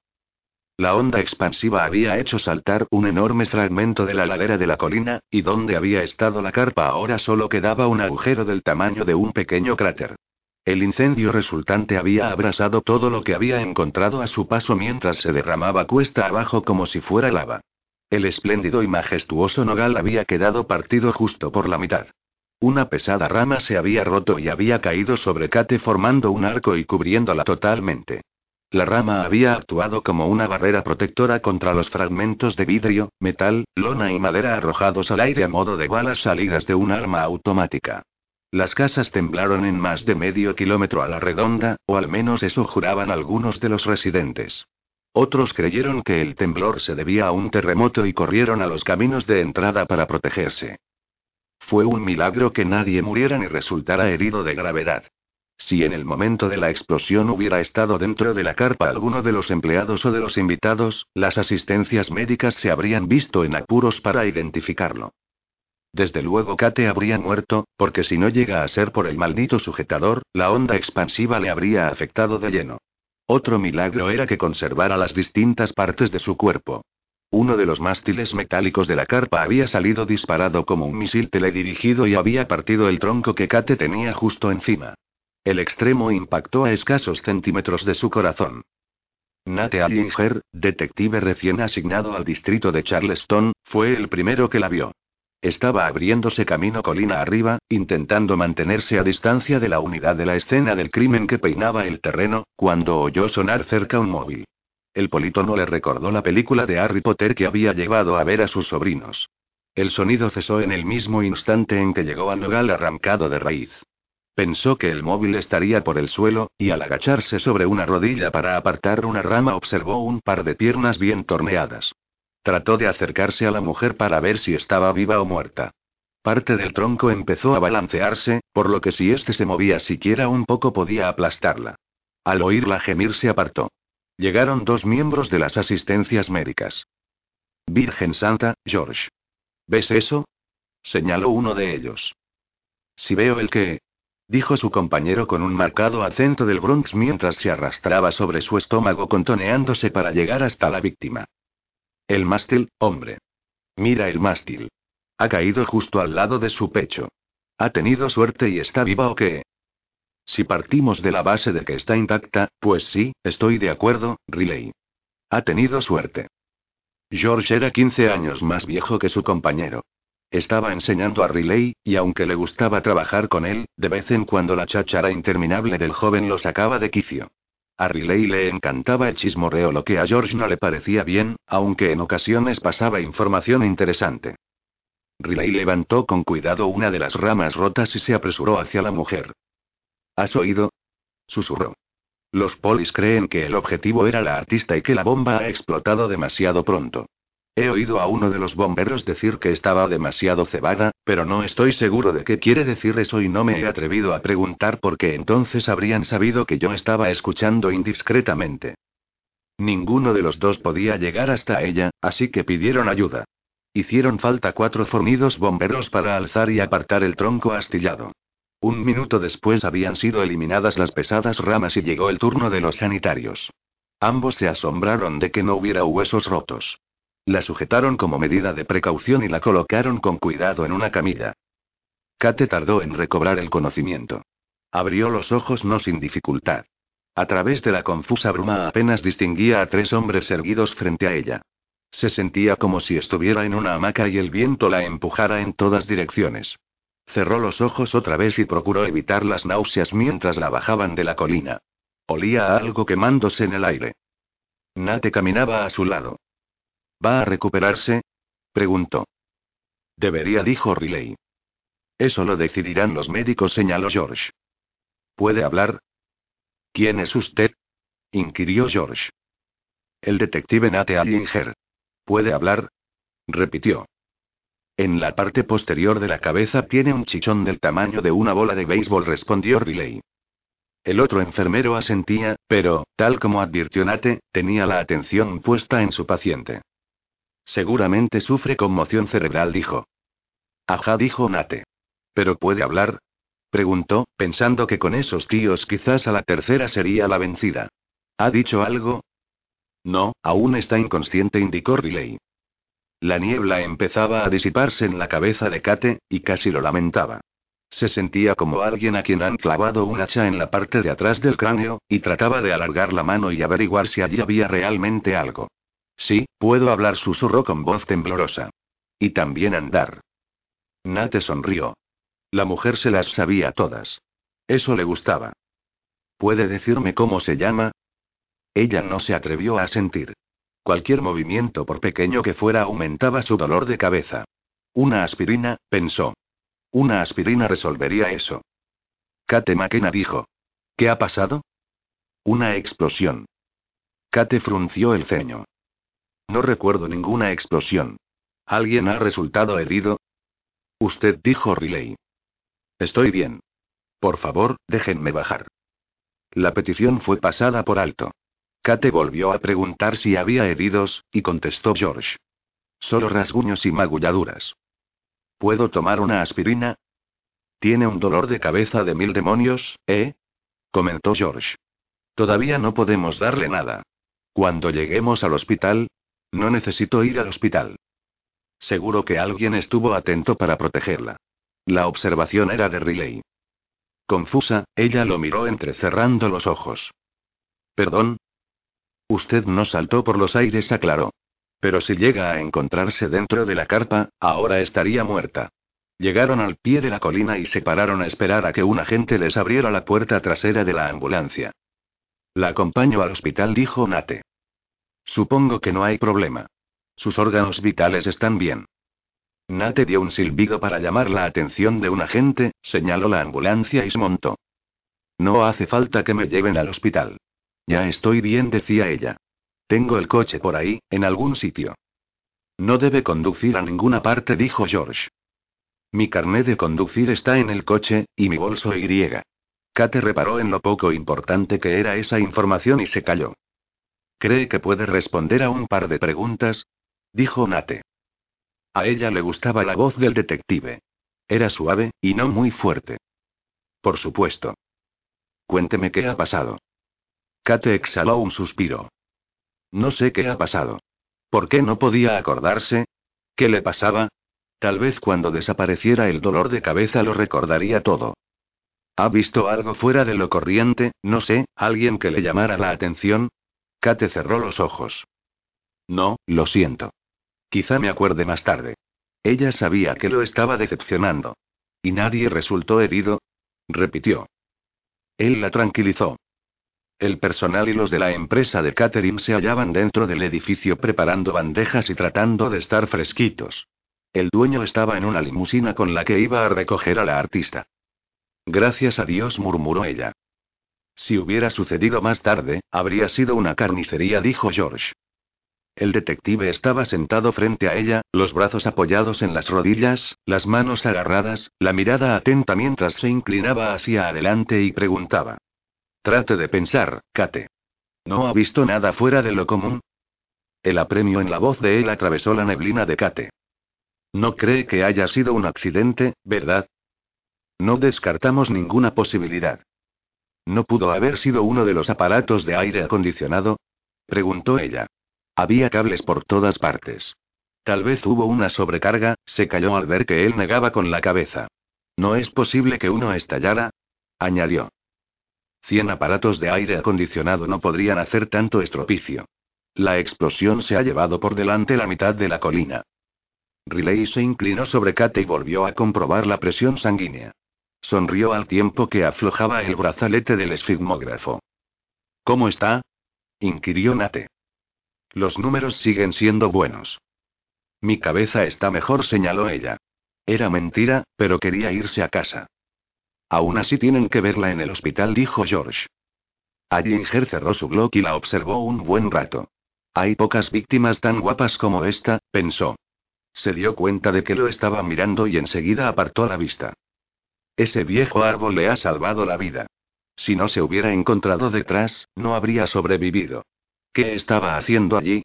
La onda expansiva había hecho saltar un enorme fragmento de la ladera de la colina, y donde había estado la carpa ahora solo quedaba un agujero del tamaño de un pequeño cráter. El incendio resultante había abrasado todo lo que había encontrado a su paso mientras se derramaba cuesta abajo como si fuera lava. El espléndido y majestuoso nogal había quedado partido justo por la mitad. Una pesada rama se había roto y había caído sobre Kate formando un arco y cubriéndola totalmente. La rama había actuado como una barrera protectora contra los fragmentos de vidrio, metal, lona y madera arrojados al aire a modo de balas salidas de un arma automática. Las casas temblaron en más de medio kilómetro a la redonda, o al menos eso juraban algunos de los residentes. Otros creyeron que el temblor se debía a un terremoto y corrieron a los caminos de entrada para protegerse. Fue un milagro que nadie muriera ni resultara herido de gravedad. Si en el momento de la explosión hubiera estado dentro de la carpa alguno de los empleados o de los invitados, las asistencias médicas se habrían visto en apuros para identificarlo. Desde luego Kate habría muerto, porque si no llega a ser por el maldito sujetador, la onda expansiva le habría afectado de lleno. Otro milagro era que conservara las distintas partes de su cuerpo. Uno de los mástiles metálicos de la carpa había salido disparado como un misil teledirigido y había partido el tronco que Kate tenía justo encima. El extremo impactó a escasos centímetros de su corazón. Nate Allinger, detective recién asignado al distrito de Charleston, fue el primero que la vio. Estaba abriéndose camino colina arriba, intentando mantenerse a distancia de la unidad de la escena del crimen que peinaba el terreno, cuando oyó sonar cerca un móvil. El politono le recordó la película de Harry Potter que había llevado a ver a sus sobrinos. El sonido cesó en el mismo instante en que llegó al nogal arrancado de raíz. Pensó que el móvil estaría por el suelo, y al agacharse sobre una rodilla para apartar una rama observó un par de piernas bien torneadas. Trató de acercarse a la mujer para ver si estaba viva o muerta. Parte del tronco empezó a balancearse, por lo que si éste se movía siquiera un poco podía aplastarla. Al oírla gemir se apartó. Llegaron dos miembros de las asistencias médicas. Virgen Santa, George. ¿Ves eso? señaló uno de ellos. Si veo el que, dijo su compañero con un marcado acento del Bronx mientras se arrastraba sobre su estómago contoneándose para llegar hasta la víctima. El mástil, hombre. Mira el mástil. Ha caído justo al lado de su pecho. ¿Ha tenido suerte y está viva o qué? Si partimos de la base de que está intacta, pues sí, estoy de acuerdo, Riley. Ha tenido suerte. George era 15 años más viejo que su compañero. Estaba enseñando a Riley, y aunque le gustaba trabajar con él, de vez en cuando la cháchara interminable del joven lo sacaba de quicio. A Riley le encantaba el chismorreo, lo que a George no le parecía bien, aunque en ocasiones pasaba información interesante. Riley levantó con cuidado una de las ramas rotas y se apresuró hacia la mujer. ¿Has oído? susurró. Los polis creen que el objetivo era la artista y que la bomba ha explotado demasiado pronto. He oído a uno de los bomberos decir que estaba demasiado cebada, pero no estoy seguro de qué quiere decir eso y no me he atrevido a preguntar porque entonces habrían sabido que yo estaba escuchando indiscretamente. Ninguno de los dos podía llegar hasta ella, así que pidieron ayuda. Hicieron falta cuatro fornidos bomberos para alzar y apartar el tronco astillado. Un minuto después habían sido eliminadas las pesadas ramas y llegó el turno de los sanitarios. Ambos se asombraron de que no hubiera huesos rotos. La sujetaron como medida de precaución y la colocaron con cuidado en una camilla. Kate tardó en recobrar el conocimiento. Abrió los ojos no sin dificultad. A través de la confusa bruma apenas distinguía a tres hombres erguidos frente a ella. Se sentía como si estuviera en una hamaca y el viento la empujara en todas direcciones. Cerró los ojos otra vez y procuró evitar las náuseas mientras la bajaban de la colina. Olía a algo quemándose en el aire. Nate caminaba a su lado. ¿Va a recuperarse? preguntó. Debería, dijo Riley. Eso lo decidirán los médicos, señaló George. ¿Puede hablar? ¿Quién es usted? inquirió George. El detective Nate Allinger. ¿Puede hablar? repitió. En la parte posterior de la cabeza tiene un chichón del tamaño de una bola de béisbol, respondió Riley. El otro enfermero asentía, pero, tal como advirtió Nate, tenía la atención puesta en su paciente. Seguramente sufre conmoción cerebral, dijo. Ajá, dijo Nate. ¿Pero puede hablar? Preguntó, pensando que con esos tíos quizás a la tercera sería la vencida. ¿Ha dicho algo? No, aún está inconsciente, indicó Riley. La niebla empezaba a disiparse en la cabeza de Kate, y casi lo lamentaba. Se sentía como alguien a quien han clavado un hacha en la parte de atrás del cráneo, y trataba de alargar la mano y averiguar si allí había realmente algo. Sí, puedo hablar, susurró con voz temblorosa. Y también andar. Nate sonrió. La mujer se las sabía todas. Eso le gustaba. ¿Puede decirme cómo se llama? Ella no se atrevió a sentir. Cualquier movimiento, por pequeño que fuera, aumentaba su dolor de cabeza. Una aspirina, pensó. Una aspirina resolvería eso. Kate McKenna dijo. ¿Qué ha pasado? Una explosión. Kate frunció el ceño. No recuerdo ninguna explosión. ¿Alguien ha resultado herido? Usted dijo Riley. Estoy bien. Por favor, déjenme bajar. La petición fue pasada por alto. Kate volvió a preguntar si había heridos, y contestó George. Solo rasguños y magulladuras. ¿Puedo tomar una aspirina? Tiene un dolor de cabeza de mil demonios, ¿eh? comentó George. Todavía no podemos darle nada. Cuando lleguemos al hospital, no necesito ir al hospital. Seguro que alguien estuvo atento para protegerla. La observación era de Riley. Confusa, ella lo miró entrecerrando los ojos. ¿Perdón? Usted no saltó por los aires, aclaró. Pero si llega a encontrarse dentro de la carpa, ahora estaría muerta. Llegaron al pie de la colina y se pararon a esperar a que un agente les abriera la puerta trasera de la ambulancia. La acompaño al hospital, dijo Nate. Supongo que no hay problema. Sus órganos vitales están bien. Nate dio un silbido para llamar la atención de un agente, señaló la ambulancia y se montó. No hace falta que me lleven al hospital. Ya estoy bien, decía ella. Tengo el coche por ahí, en algún sitio. No debe conducir a ninguna parte, dijo George. Mi carnet de conducir está en el coche, y mi bolso Y. Kate reparó en lo poco importante que era esa información y se calló. ¿Cree que puede responder a un par de preguntas? dijo Nate. A ella le gustaba la voz del detective. Era suave, y no muy fuerte. Por supuesto. Cuénteme qué ha pasado. Kate exhaló un suspiro. No sé qué ha pasado. ¿Por qué no podía acordarse? ¿Qué le pasaba? Tal vez cuando desapareciera el dolor de cabeza lo recordaría todo. ¿Ha visto algo fuera de lo corriente, no sé, alguien que le llamara la atención? Kate cerró los ojos. No, lo siento. Quizá me acuerde más tarde. Ella sabía que lo estaba decepcionando. ¿Y nadie resultó herido? repitió. Él la tranquilizó. El personal y los de la empresa de catering se hallaban dentro del edificio preparando bandejas y tratando de estar fresquitos. El dueño estaba en una limusina con la que iba a recoger a la artista. Gracias a Dios, murmuró ella. Si hubiera sucedido más tarde, habría sido una carnicería, dijo George. El detective estaba sentado frente a ella, los brazos apoyados en las rodillas, las manos agarradas, la mirada atenta mientras se inclinaba hacia adelante y preguntaba. Trate de pensar, Kate. ¿No ha visto nada fuera de lo común? El apremio en la voz de él atravesó la neblina de Kate. No cree que haya sido un accidente, ¿verdad? No descartamos ninguna posibilidad. ¿No pudo haber sido uno de los aparatos de aire acondicionado? preguntó ella. Había cables por todas partes. Tal vez hubo una sobrecarga, se calló al ver que él negaba con la cabeza. ¿No es posible que uno estallara? añadió. Cien aparatos de aire acondicionado no podrían hacer tanto estropicio. La explosión se ha llevado por delante la mitad de la colina. Riley se inclinó sobre Kate y volvió a comprobar la presión sanguínea. Sonrió al tiempo que aflojaba el brazalete del esfigmógrafo. ¿Cómo está? inquirió Nate. Los números siguen siendo buenos. Mi cabeza está mejor, señaló ella. Era mentira, pero quería irse a casa. Aún así tienen que verla en el hospital, dijo George. Allinger cerró su blog y la observó un buen rato. Hay pocas víctimas tan guapas como esta, pensó. Se dio cuenta de que lo estaba mirando y enseguida apartó la vista. Ese viejo árbol le ha salvado la vida. Si no se hubiera encontrado detrás, no habría sobrevivido. ¿Qué estaba haciendo allí?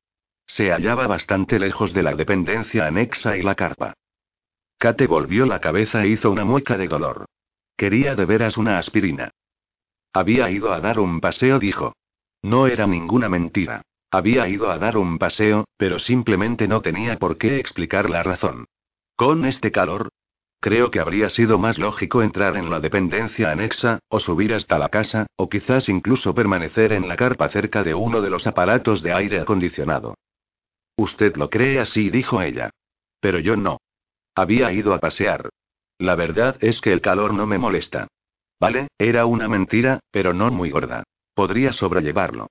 Se hallaba bastante lejos de la dependencia anexa y la carpa. Kate volvió la cabeza e hizo una mueca de dolor. Quería de veras una aspirina. Había ido a dar un paseo, dijo. No era ninguna mentira. Había ido a dar un paseo, pero simplemente no tenía por qué explicar la razón. Con este calor, creo que habría sido más lógico entrar en la dependencia anexa, o subir hasta la casa, o quizás incluso permanecer en la carpa cerca de uno de los aparatos de aire acondicionado. Usted lo cree así, dijo ella. Pero yo no. Había ido a pasear. La verdad es que el calor no me molesta. Vale, era una mentira, pero no muy gorda. Podría sobrellevarlo.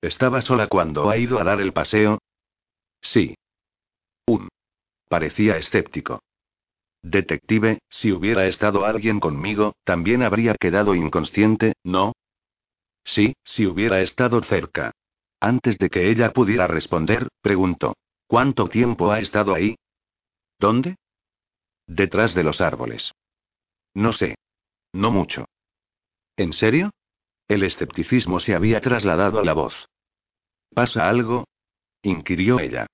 ¿Estaba sola cuando ha ido a dar el paseo? Sí. Un. Parecía escéptico. Detective, si hubiera estado alguien conmigo, también habría quedado inconsciente, ¿no? Sí, si hubiera estado cerca. Antes de que ella pudiera responder, preguntó. ¿Cuánto tiempo ha estado ahí? ¿Dónde? Detrás de los árboles. No sé. No mucho. ¿En serio? El escepticismo se había trasladado a la voz. ¿Pasa algo? inquirió ella.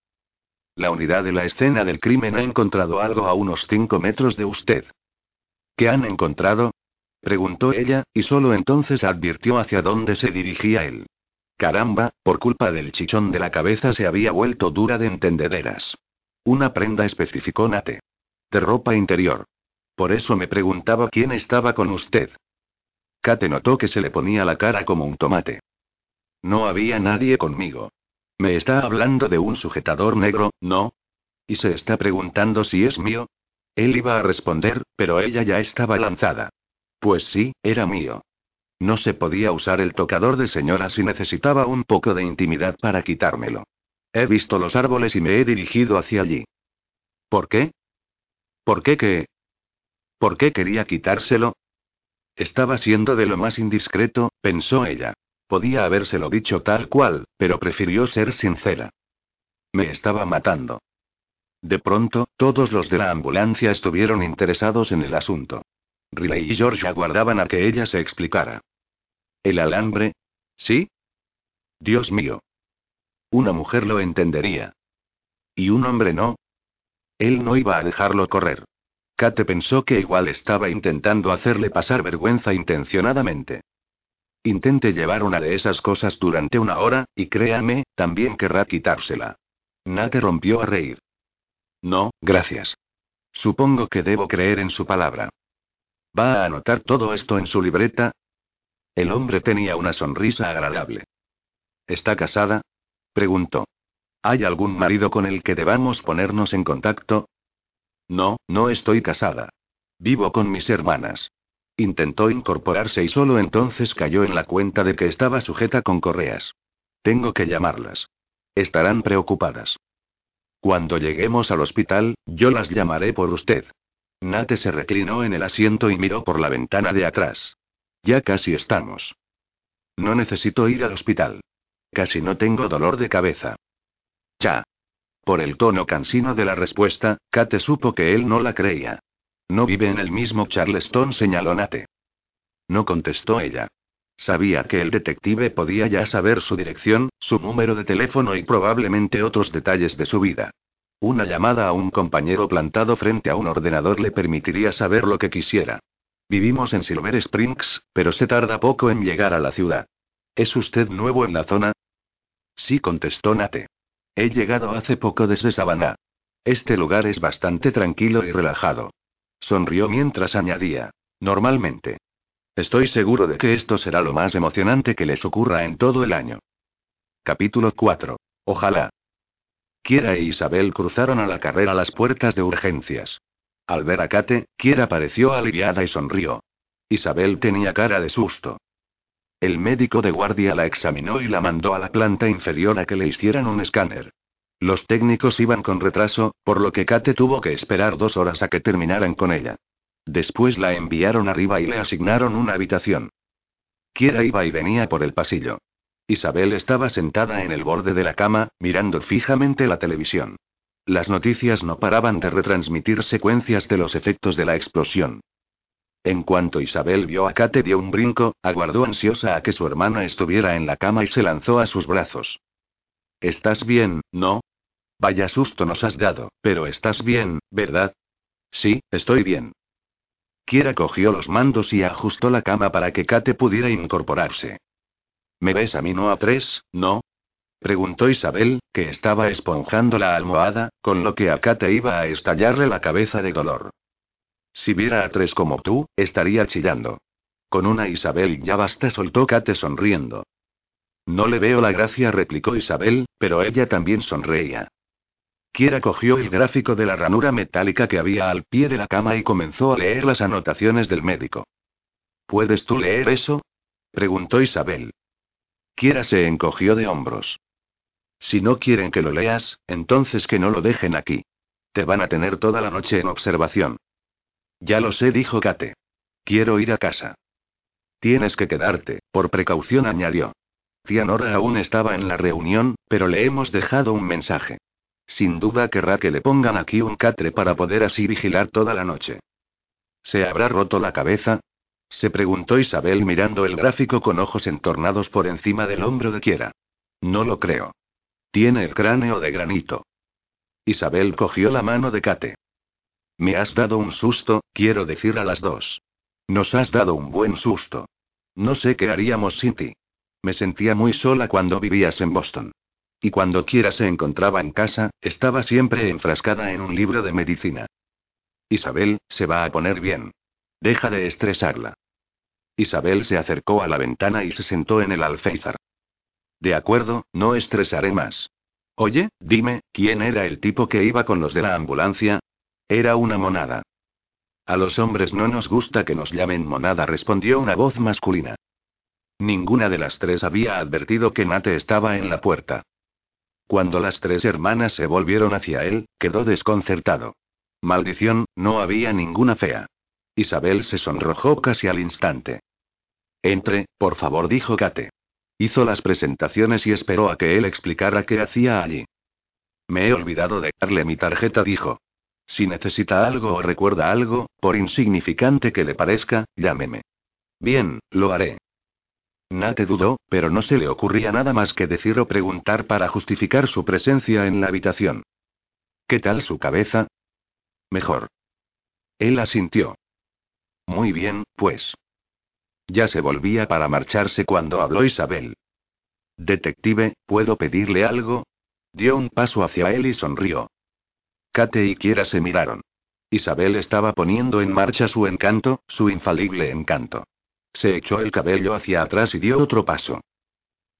La unidad de la escena del crimen ha encontrado algo a unos cinco metros de usted. ¿Qué han encontrado? preguntó ella, y solo entonces advirtió hacia dónde se dirigía él. Caramba, por culpa del chichón de la cabeza se había vuelto dura de entendederas. Una prenda especificó Nate. De ropa interior. Por eso me preguntaba quién estaba con usted. Kate notó que se le ponía la cara como un tomate. No había nadie conmigo. Me está hablando de un sujetador negro, ¿no? Y se está preguntando si es mío. Él iba a responder, pero ella ya estaba lanzada. Pues sí, era mío. No se podía usar el tocador de señora si necesitaba un poco de intimidad para quitármelo. He visto los árboles y me he dirigido hacia allí. ¿Por qué? ¿Por qué? ¿Por qué quería quitárselo? Estaba siendo de lo más indiscreto, pensó ella. Podía habérselo dicho tal cual, pero prefirió ser sincera. Me estaba matando. De pronto, todos los de la ambulancia estuvieron interesados en el asunto. Riley y George aguardaban a que ella se explicara. ¿El alambre? ¿Sí? Dios mío. Una mujer lo entendería. ¿Y un hombre no? Él no iba a dejarlo correr. Kate pensó que igual estaba intentando hacerle pasar vergüenza intencionadamente. Intente llevar una de esas cosas durante una hora, y créame, también querrá quitársela. Nate rompió a reír. No, gracias. Supongo que debo creer en su palabra. ¿Va a anotar todo esto en su libreta? El hombre tenía una sonrisa agradable. ¿Está casada? preguntó. ¿Hay algún marido con el que debamos ponernos en contacto? No, no estoy casada. Vivo con mis hermanas. Intentó incorporarse y solo entonces cayó en la cuenta de que estaba sujeta con correas. Tengo que llamarlas. Estarán preocupadas. Cuando lleguemos al hospital, yo las llamaré por usted. Nate se reclinó en el asiento y miró por la ventana de atrás. Ya casi estamos. No necesito ir al hospital. Casi no tengo dolor de cabeza. Ya. Por el tono cansino de la respuesta, Kate supo que él no la creía. No vive en el mismo Charleston, señaló Nate. No contestó ella. Sabía que el detective podía ya saber su dirección, su número de teléfono y probablemente otros detalles de su vida. Una llamada a un compañero plantado frente a un ordenador le permitiría saber lo que quisiera. Vivimos en Silver Springs, pero se tarda poco en llegar a la ciudad. ¿Es usted nuevo en la zona? Sí, contestó Nate. He llegado hace poco desde Savannah. Este lugar es bastante tranquilo y relajado. Sonrió mientras añadía. Normalmente. Estoy seguro de que esto será lo más emocionante que les ocurra en todo el año. Capítulo 4. Ojalá. Kiera e Isabel cruzaron a la carrera las puertas de urgencias. Al ver a Kate, Kiera pareció aliviada y sonrió. Isabel tenía cara de susto. El médico de guardia la examinó y la mandó a la planta inferior a que le hicieran un escáner. Los técnicos iban con retraso, por lo que Kate tuvo que esperar dos horas a que terminaran con ella. Después la enviaron arriba y le asignaron una habitación. Kiera iba y venía por el pasillo. Isabel estaba sentada en el borde de la cama, mirando fijamente la televisión. Las noticias no paraban de retransmitir secuencias de los efectos de la explosión. En cuanto Isabel vio a Kate dio un brinco, aguardó ansiosa a que su hermana estuviera en la cama y se lanzó a sus brazos. ¿Estás bien, no? Vaya susto nos has dado, pero estás bien, ¿verdad? Sí, estoy bien. Kiera cogió los mandos y ajustó la cama para que Kate pudiera incorporarse. ¿Me ves a mí no a tres, no? Preguntó Isabel, que estaba esponjando la almohada, con lo que a Kate iba a estallarle la cabeza de dolor. Si viera a tres como tú, estaría chillando. Con una Isabel ya basta, soltó Kate sonriendo. No le veo la gracia, replicó Isabel, pero ella también sonreía. Kiera cogió el gráfico de la ranura metálica que había al pie de la cama y comenzó a leer las anotaciones del médico. ¿Puedes tú leer eso? preguntó Isabel. Kiera se encogió de hombros. Si no quieren que lo leas, entonces que no lo dejen aquí. Te van a tener toda la noche en observación. Ya lo sé, dijo Kate. Quiero ir a casa. Tienes que quedarte, por precaución añadió. Tía Nora aún estaba en la reunión, pero le hemos dejado un mensaje. Sin duda querrá que le pongan aquí un catre para poder así vigilar toda la noche. ¿Se habrá roto la cabeza? Se preguntó Isabel mirando el gráfico con ojos entornados por encima del hombro de Kiera. No lo creo. Tiene el cráneo de granito. Isabel cogió la mano de Kate. Me has dado un susto, quiero decir a las dos. Nos has dado un buen susto. No sé qué haríamos sin ti. Me sentía muy sola cuando vivías en Boston. Y cuando Kiera se encontraba en casa, estaba siempre enfrascada en un libro de medicina. Isabel, se va a poner bien. Deja de estresarla. Isabel se acercó a la ventana y se sentó en el alféizar. De acuerdo, no estresaré más. Oye, dime, ¿quién era el tipo que iba con los de la ambulancia? Era una monada. A los hombres no nos gusta que nos llamen monada, respondió una voz masculina. Ninguna de las tres había advertido que Nate estaba en la puerta. Cuando las tres hermanas se volvieron hacia él, quedó desconcertado. Maldición, no había ninguna fea. Isabel se sonrojó casi al instante. Entre, por favor, dijo Kate. Hizo las presentaciones y esperó a que él explicara qué hacía allí. Me he olvidado de darle mi tarjeta, dijo. Si necesita algo o recuerda algo, por insignificante que le parezca, llámeme. Bien, lo haré. Nate dudó, pero no se le ocurría nada más que decir o preguntar para justificar su presencia en la habitación. ¿Qué tal su cabeza? Mejor. Él asintió. Muy bien, pues. Ya se volvía para marcharse cuando habló Isabel. Detective, ¿puedo pedirle algo? Dio un paso hacia él y sonrió. Kate y Kiera se miraron. Isabel estaba poniendo en marcha su encanto, su infalible encanto. Se echó el cabello hacia atrás y dio otro paso.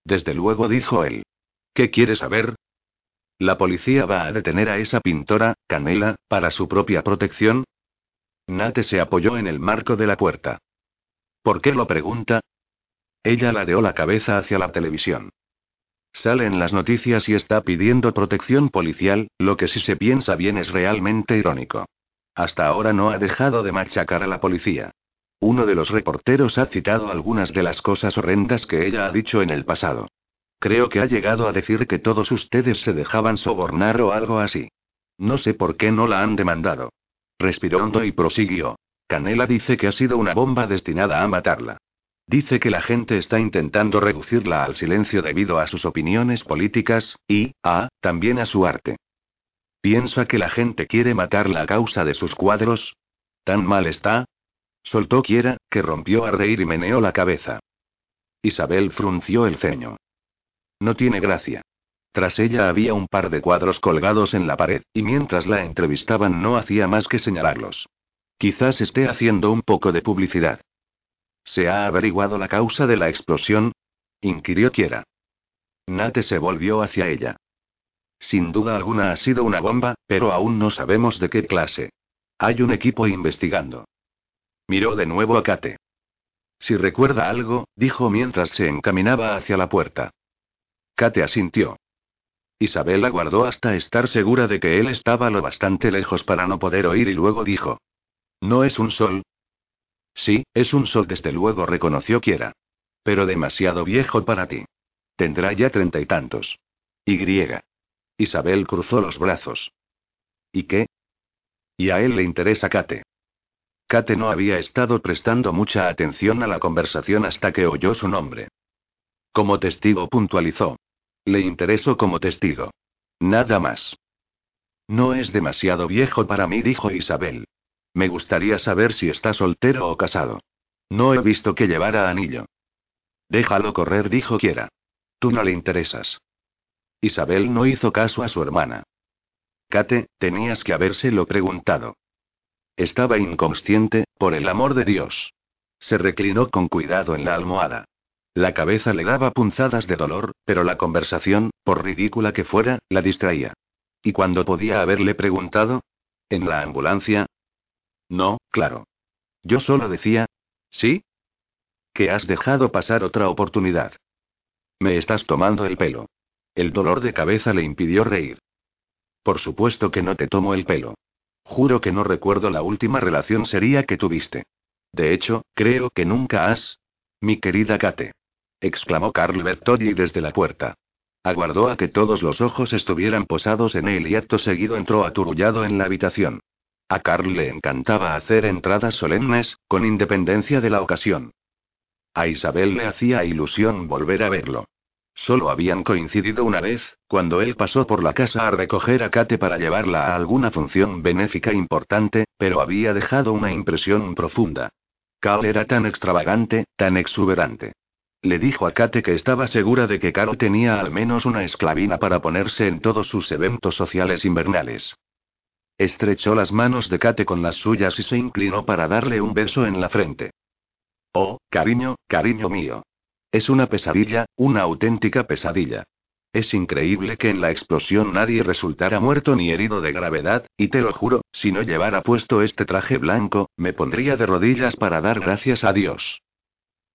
Desde luego dijo él. ¿Qué quiere saber? ¿La policía va a detener a esa pintora, Canela, para su propia protección? Nate se apoyó en el marco de la puerta. ¿Por qué lo pregunta? Ella ladeó la cabeza hacia la televisión. Sale en las noticias y está pidiendo protección policial, lo que si se piensa bien es realmente irónico. Hasta ahora no ha dejado de machacar a la policía. Uno de los reporteros ha citado algunas de las cosas horrendas que ella ha dicho en el pasado. Creo que ha llegado a decir que todos ustedes se dejaban sobornar o algo así. No sé por qué no la han demandado. Respiró hondo y prosiguió. Canela dice que ha sido una bomba destinada a matarla. Dice que la gente está intentando reducirla al silencio debido a sus opiniones políticas, y, ah, también a su arte. ¿Piensa que la gente quiere matarla a causa de sus cuadros? ¿Tan mal está? Soltó Kiera, que rompió a reír y meneó la cabeza. Isabel frunció el ceño. No tiene gracia. Tras ella había un par de cuadros colgados en la pared, y mientras la entrevistaban no hacía más que señalarlos. Quizás esté haciendo un poco de publicidad. ¿Se ha averiguado la causa de la explosión? inquirió Kiera. Nate se volvió hacia ella. Sin duda alguna ha sido una bomba, pero aún no sabemos de qué clase. Hay un equipo investigando. Miró de nuevo a Kate. Si recuerda algo, dijo mientras se encaminaba hacia la puerta. Kate asintió. Isabel aguardó hasta estar segura de que él estaba lo bastante lejos para no poder oír y luego dijo. ¿No es un sol? Sí, es un sol desde luego, reconoció Kiera. Pero demasiado viejo para ti. Tendrá ya treinta y tantos. Y. Isabel cruzó los brazos. ¿Y qué? Y a él le interesa Kate. Kate no había estado prestando mucha atención a la conversación hasta que oyó su nombre. Como testigo puntualizó. Le interesó como testigo. Nada más. No es demasiado viejo para mí, dijo Isabel. Me gustaría saber si está soltero o casado. No he visto que llevara anillo. Déjalo correr, dijo Kiera. Tú no le interesas. Isabel no hizo caso a su hermana. Kate, tenías que habérselo preguntado. Estaba inconsciente, por el amor de Dios. Se reclinó con cuidado en la almohada. La cabeza le daba punzadas de dolor, pero la conversación, por ridícula que fuera, la distraía. ¿Y cuando podía haberle preguntado? En la ambulancia, no, claro. Yo solo decía. ¿Sí? Que has dejado pasar otra oportunidad. Me estás tomando el pelo. El dolor de cabeza le impidió reír. Por supuesto que no te tomo el pelo. Juro que no recuerdo la última relación seria que tuviste. De hecho, creo que nunca has. Mi querida Kate. exclamó Carl Bertolli desde la puerta. Aguardó a que todos los ojos estuvieran posados en él y acto seguido entró aturullado en la habitación. A Carl le encantaba hacer entradas solemnes, con independencia de la ocasión. A Isabel le hacía ilusión volver a verlo. Solo habían coincidido una vez, cuando él pasó por la casa a recoger a Kate para llevarla a alguna función benéfica importante, pero había dejado una impresión profunda. Carl era tan extravagante, tan exuberante. Le dijo a Kate que estaba segura de que Carl tenía al menos una esclavina para ponerse en todos sus eventos sociales invernales. Estrechó las manos de Kate con las suyas y se inclinó para darle un beso en la frente. Oh, cariño, cariño mío. Es una pesadilla, una auténtica pesadilla. Es increíble que en la explosión nadie resultara muerto ni herido de gravedad, y te lo juro, si no llevara puesto este traje blanco, me pondría de rodillas para dar gracias a Dios.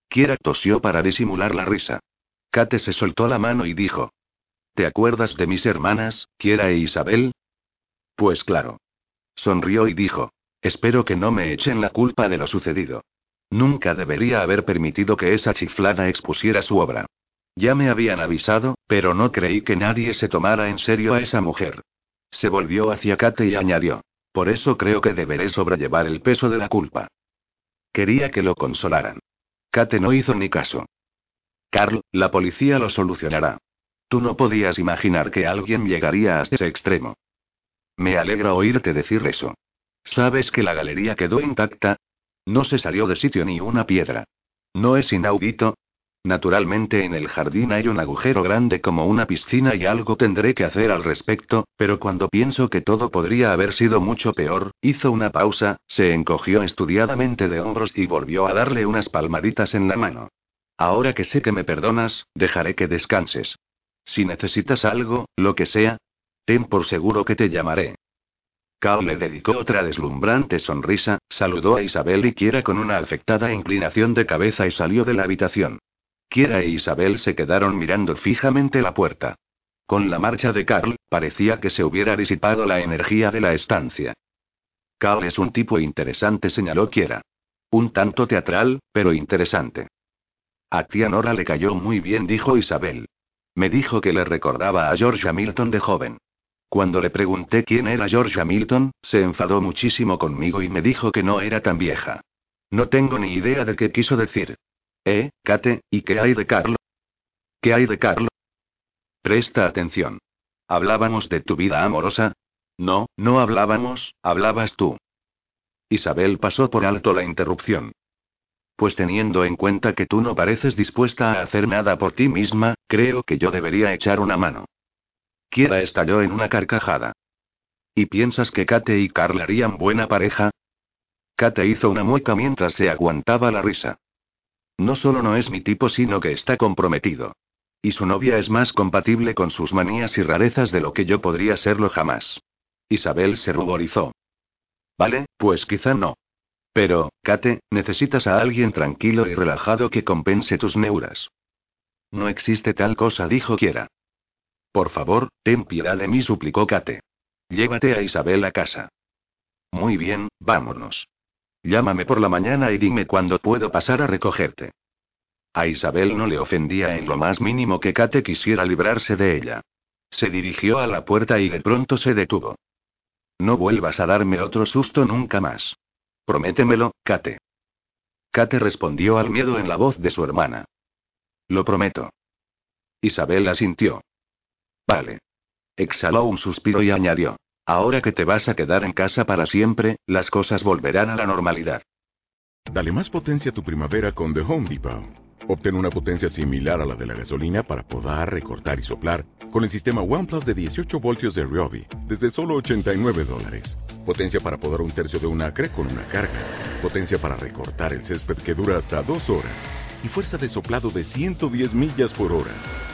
Kiera tosió para disimular la risa. Kate se soltó la mano y dijo. ¿Te acuerdas de mis hermanas, Kiera e Isabel? Pues claro. Sonrió y dijo. Espero que no me echen la culpa de lo sucedido. Nunca debería haber permitido que esa chiflada expusiera su obra. Ya me habían avisado, pero no creí que nadie se tomara en serio a esa mujer. Se volvió hacia Kate y añadió. Por eso creo que deberé sobrellevar el peso de la culpa. Quería que lo consolaran. Kate no hizo ni caso. Carl, la policía lo solucionará. Tú no podías imaginar que alguien llegaría a ese extremo. Me alegra oírte decir eso. ¿Sabes que la galería quedó intacta? No se salió de sitio ni una piedra. ¿No es inaudito? Naturalmente en el jardín hay un agujero grande como una piscina y algo tendré que hacer al respecto, pero cuando pienso que todo podría haber sido mucho peor, hizo una pausa, se encogió estudiadamente de hombros y volvió a darle unas palmaditas en la mano. Ahora que sé que me perdonas, dejaré que descanses. Si necesitas algo, lo que sea, ten por seguro que te llamaré. Carl le dedicó otra deslumbrante sonrisa, saludó a Isabel y Quiera con una afectada inclinación de cabeza y salió de la habitación. Kiera e Isabel se quedaron mirando fijamente la puerta. Con la marcha de Carl, parecía que se hubiera disipado la energía de la estancia. Carl es un tipo interesante, señaló Kiera. Un tanto teatral, pero interesante. A tía Nora le cayó muy bien, dijo Isabel. Me dijo que le recordaba a George Hamilton de joven. Cuando le pregunté quién era George Hamilton, se enfadó muchísimo conmigo y me dijo que no era tan vieja. No tengo ni idea de qué quiso decir. Eh, Kate, ¿y qué hay de Carlo? ¿Qué hay de Carlo? Presta atención. ¿Hablábamos de tu vida amorosa? No, no hablábamos, hablabas tú. Isabel pasó por alto la interrupción. Pues teniendo en cuenta que tú no pareces dispuesta a hacer nada por ti misma, creo que yo debería echar una mano. Kiera estalló en una carcajada. ¿Y piensas que Kate y Carl harían buena pareja? Kate hizo una mueca mientras se aguantaba la risa. No solo no es mi tipo, sino que está comprometido. Y su novia es más compatible con sus manías y rarezas de lo que yo podría serlo jamás. Isabel se ruborizó. Vale, pues quizá no. Pero, Kate, necesitas a alguien tranquilo y relajado que compense tus neuras. No existe tal cosa, dijo Kiera. Por favor, ten piedad de mí, suplicó Kate. Llévate a Isabel a casa. Muy bien, vámonos. Llámame por la mañana y dime cuándo puedo pasar a recogerte. A Isabel no le ofendía en lo más mínimo que Kate quisiera librarse de ella. Se dirigió a la puerta y de pronto se detuvo. No vuelvas a darme otro susto nunca más. Prométemelo, Kate. Kate respondió al miedo en la voz de su hermana. Lo prometo. Isabel asintió. Vale. Exhaló un suspiro y añadió. Ahora que te vas a quedar en casa para siempre, las cosas volverán a la normalidad. Dale más potencia a tu primavera con The Home Depot. Obtén una potencia similar a la de la gasolina para podar, recortar y soplar con el sistema OnePlus de 18 voltios de Ryobi desde solo 89 dólares. Potencia para podar un tercio de un acre con una carga. Potencia para recortar el césped que dura hasta dos horas. Y fuerza de soplado de 110 millas por hora.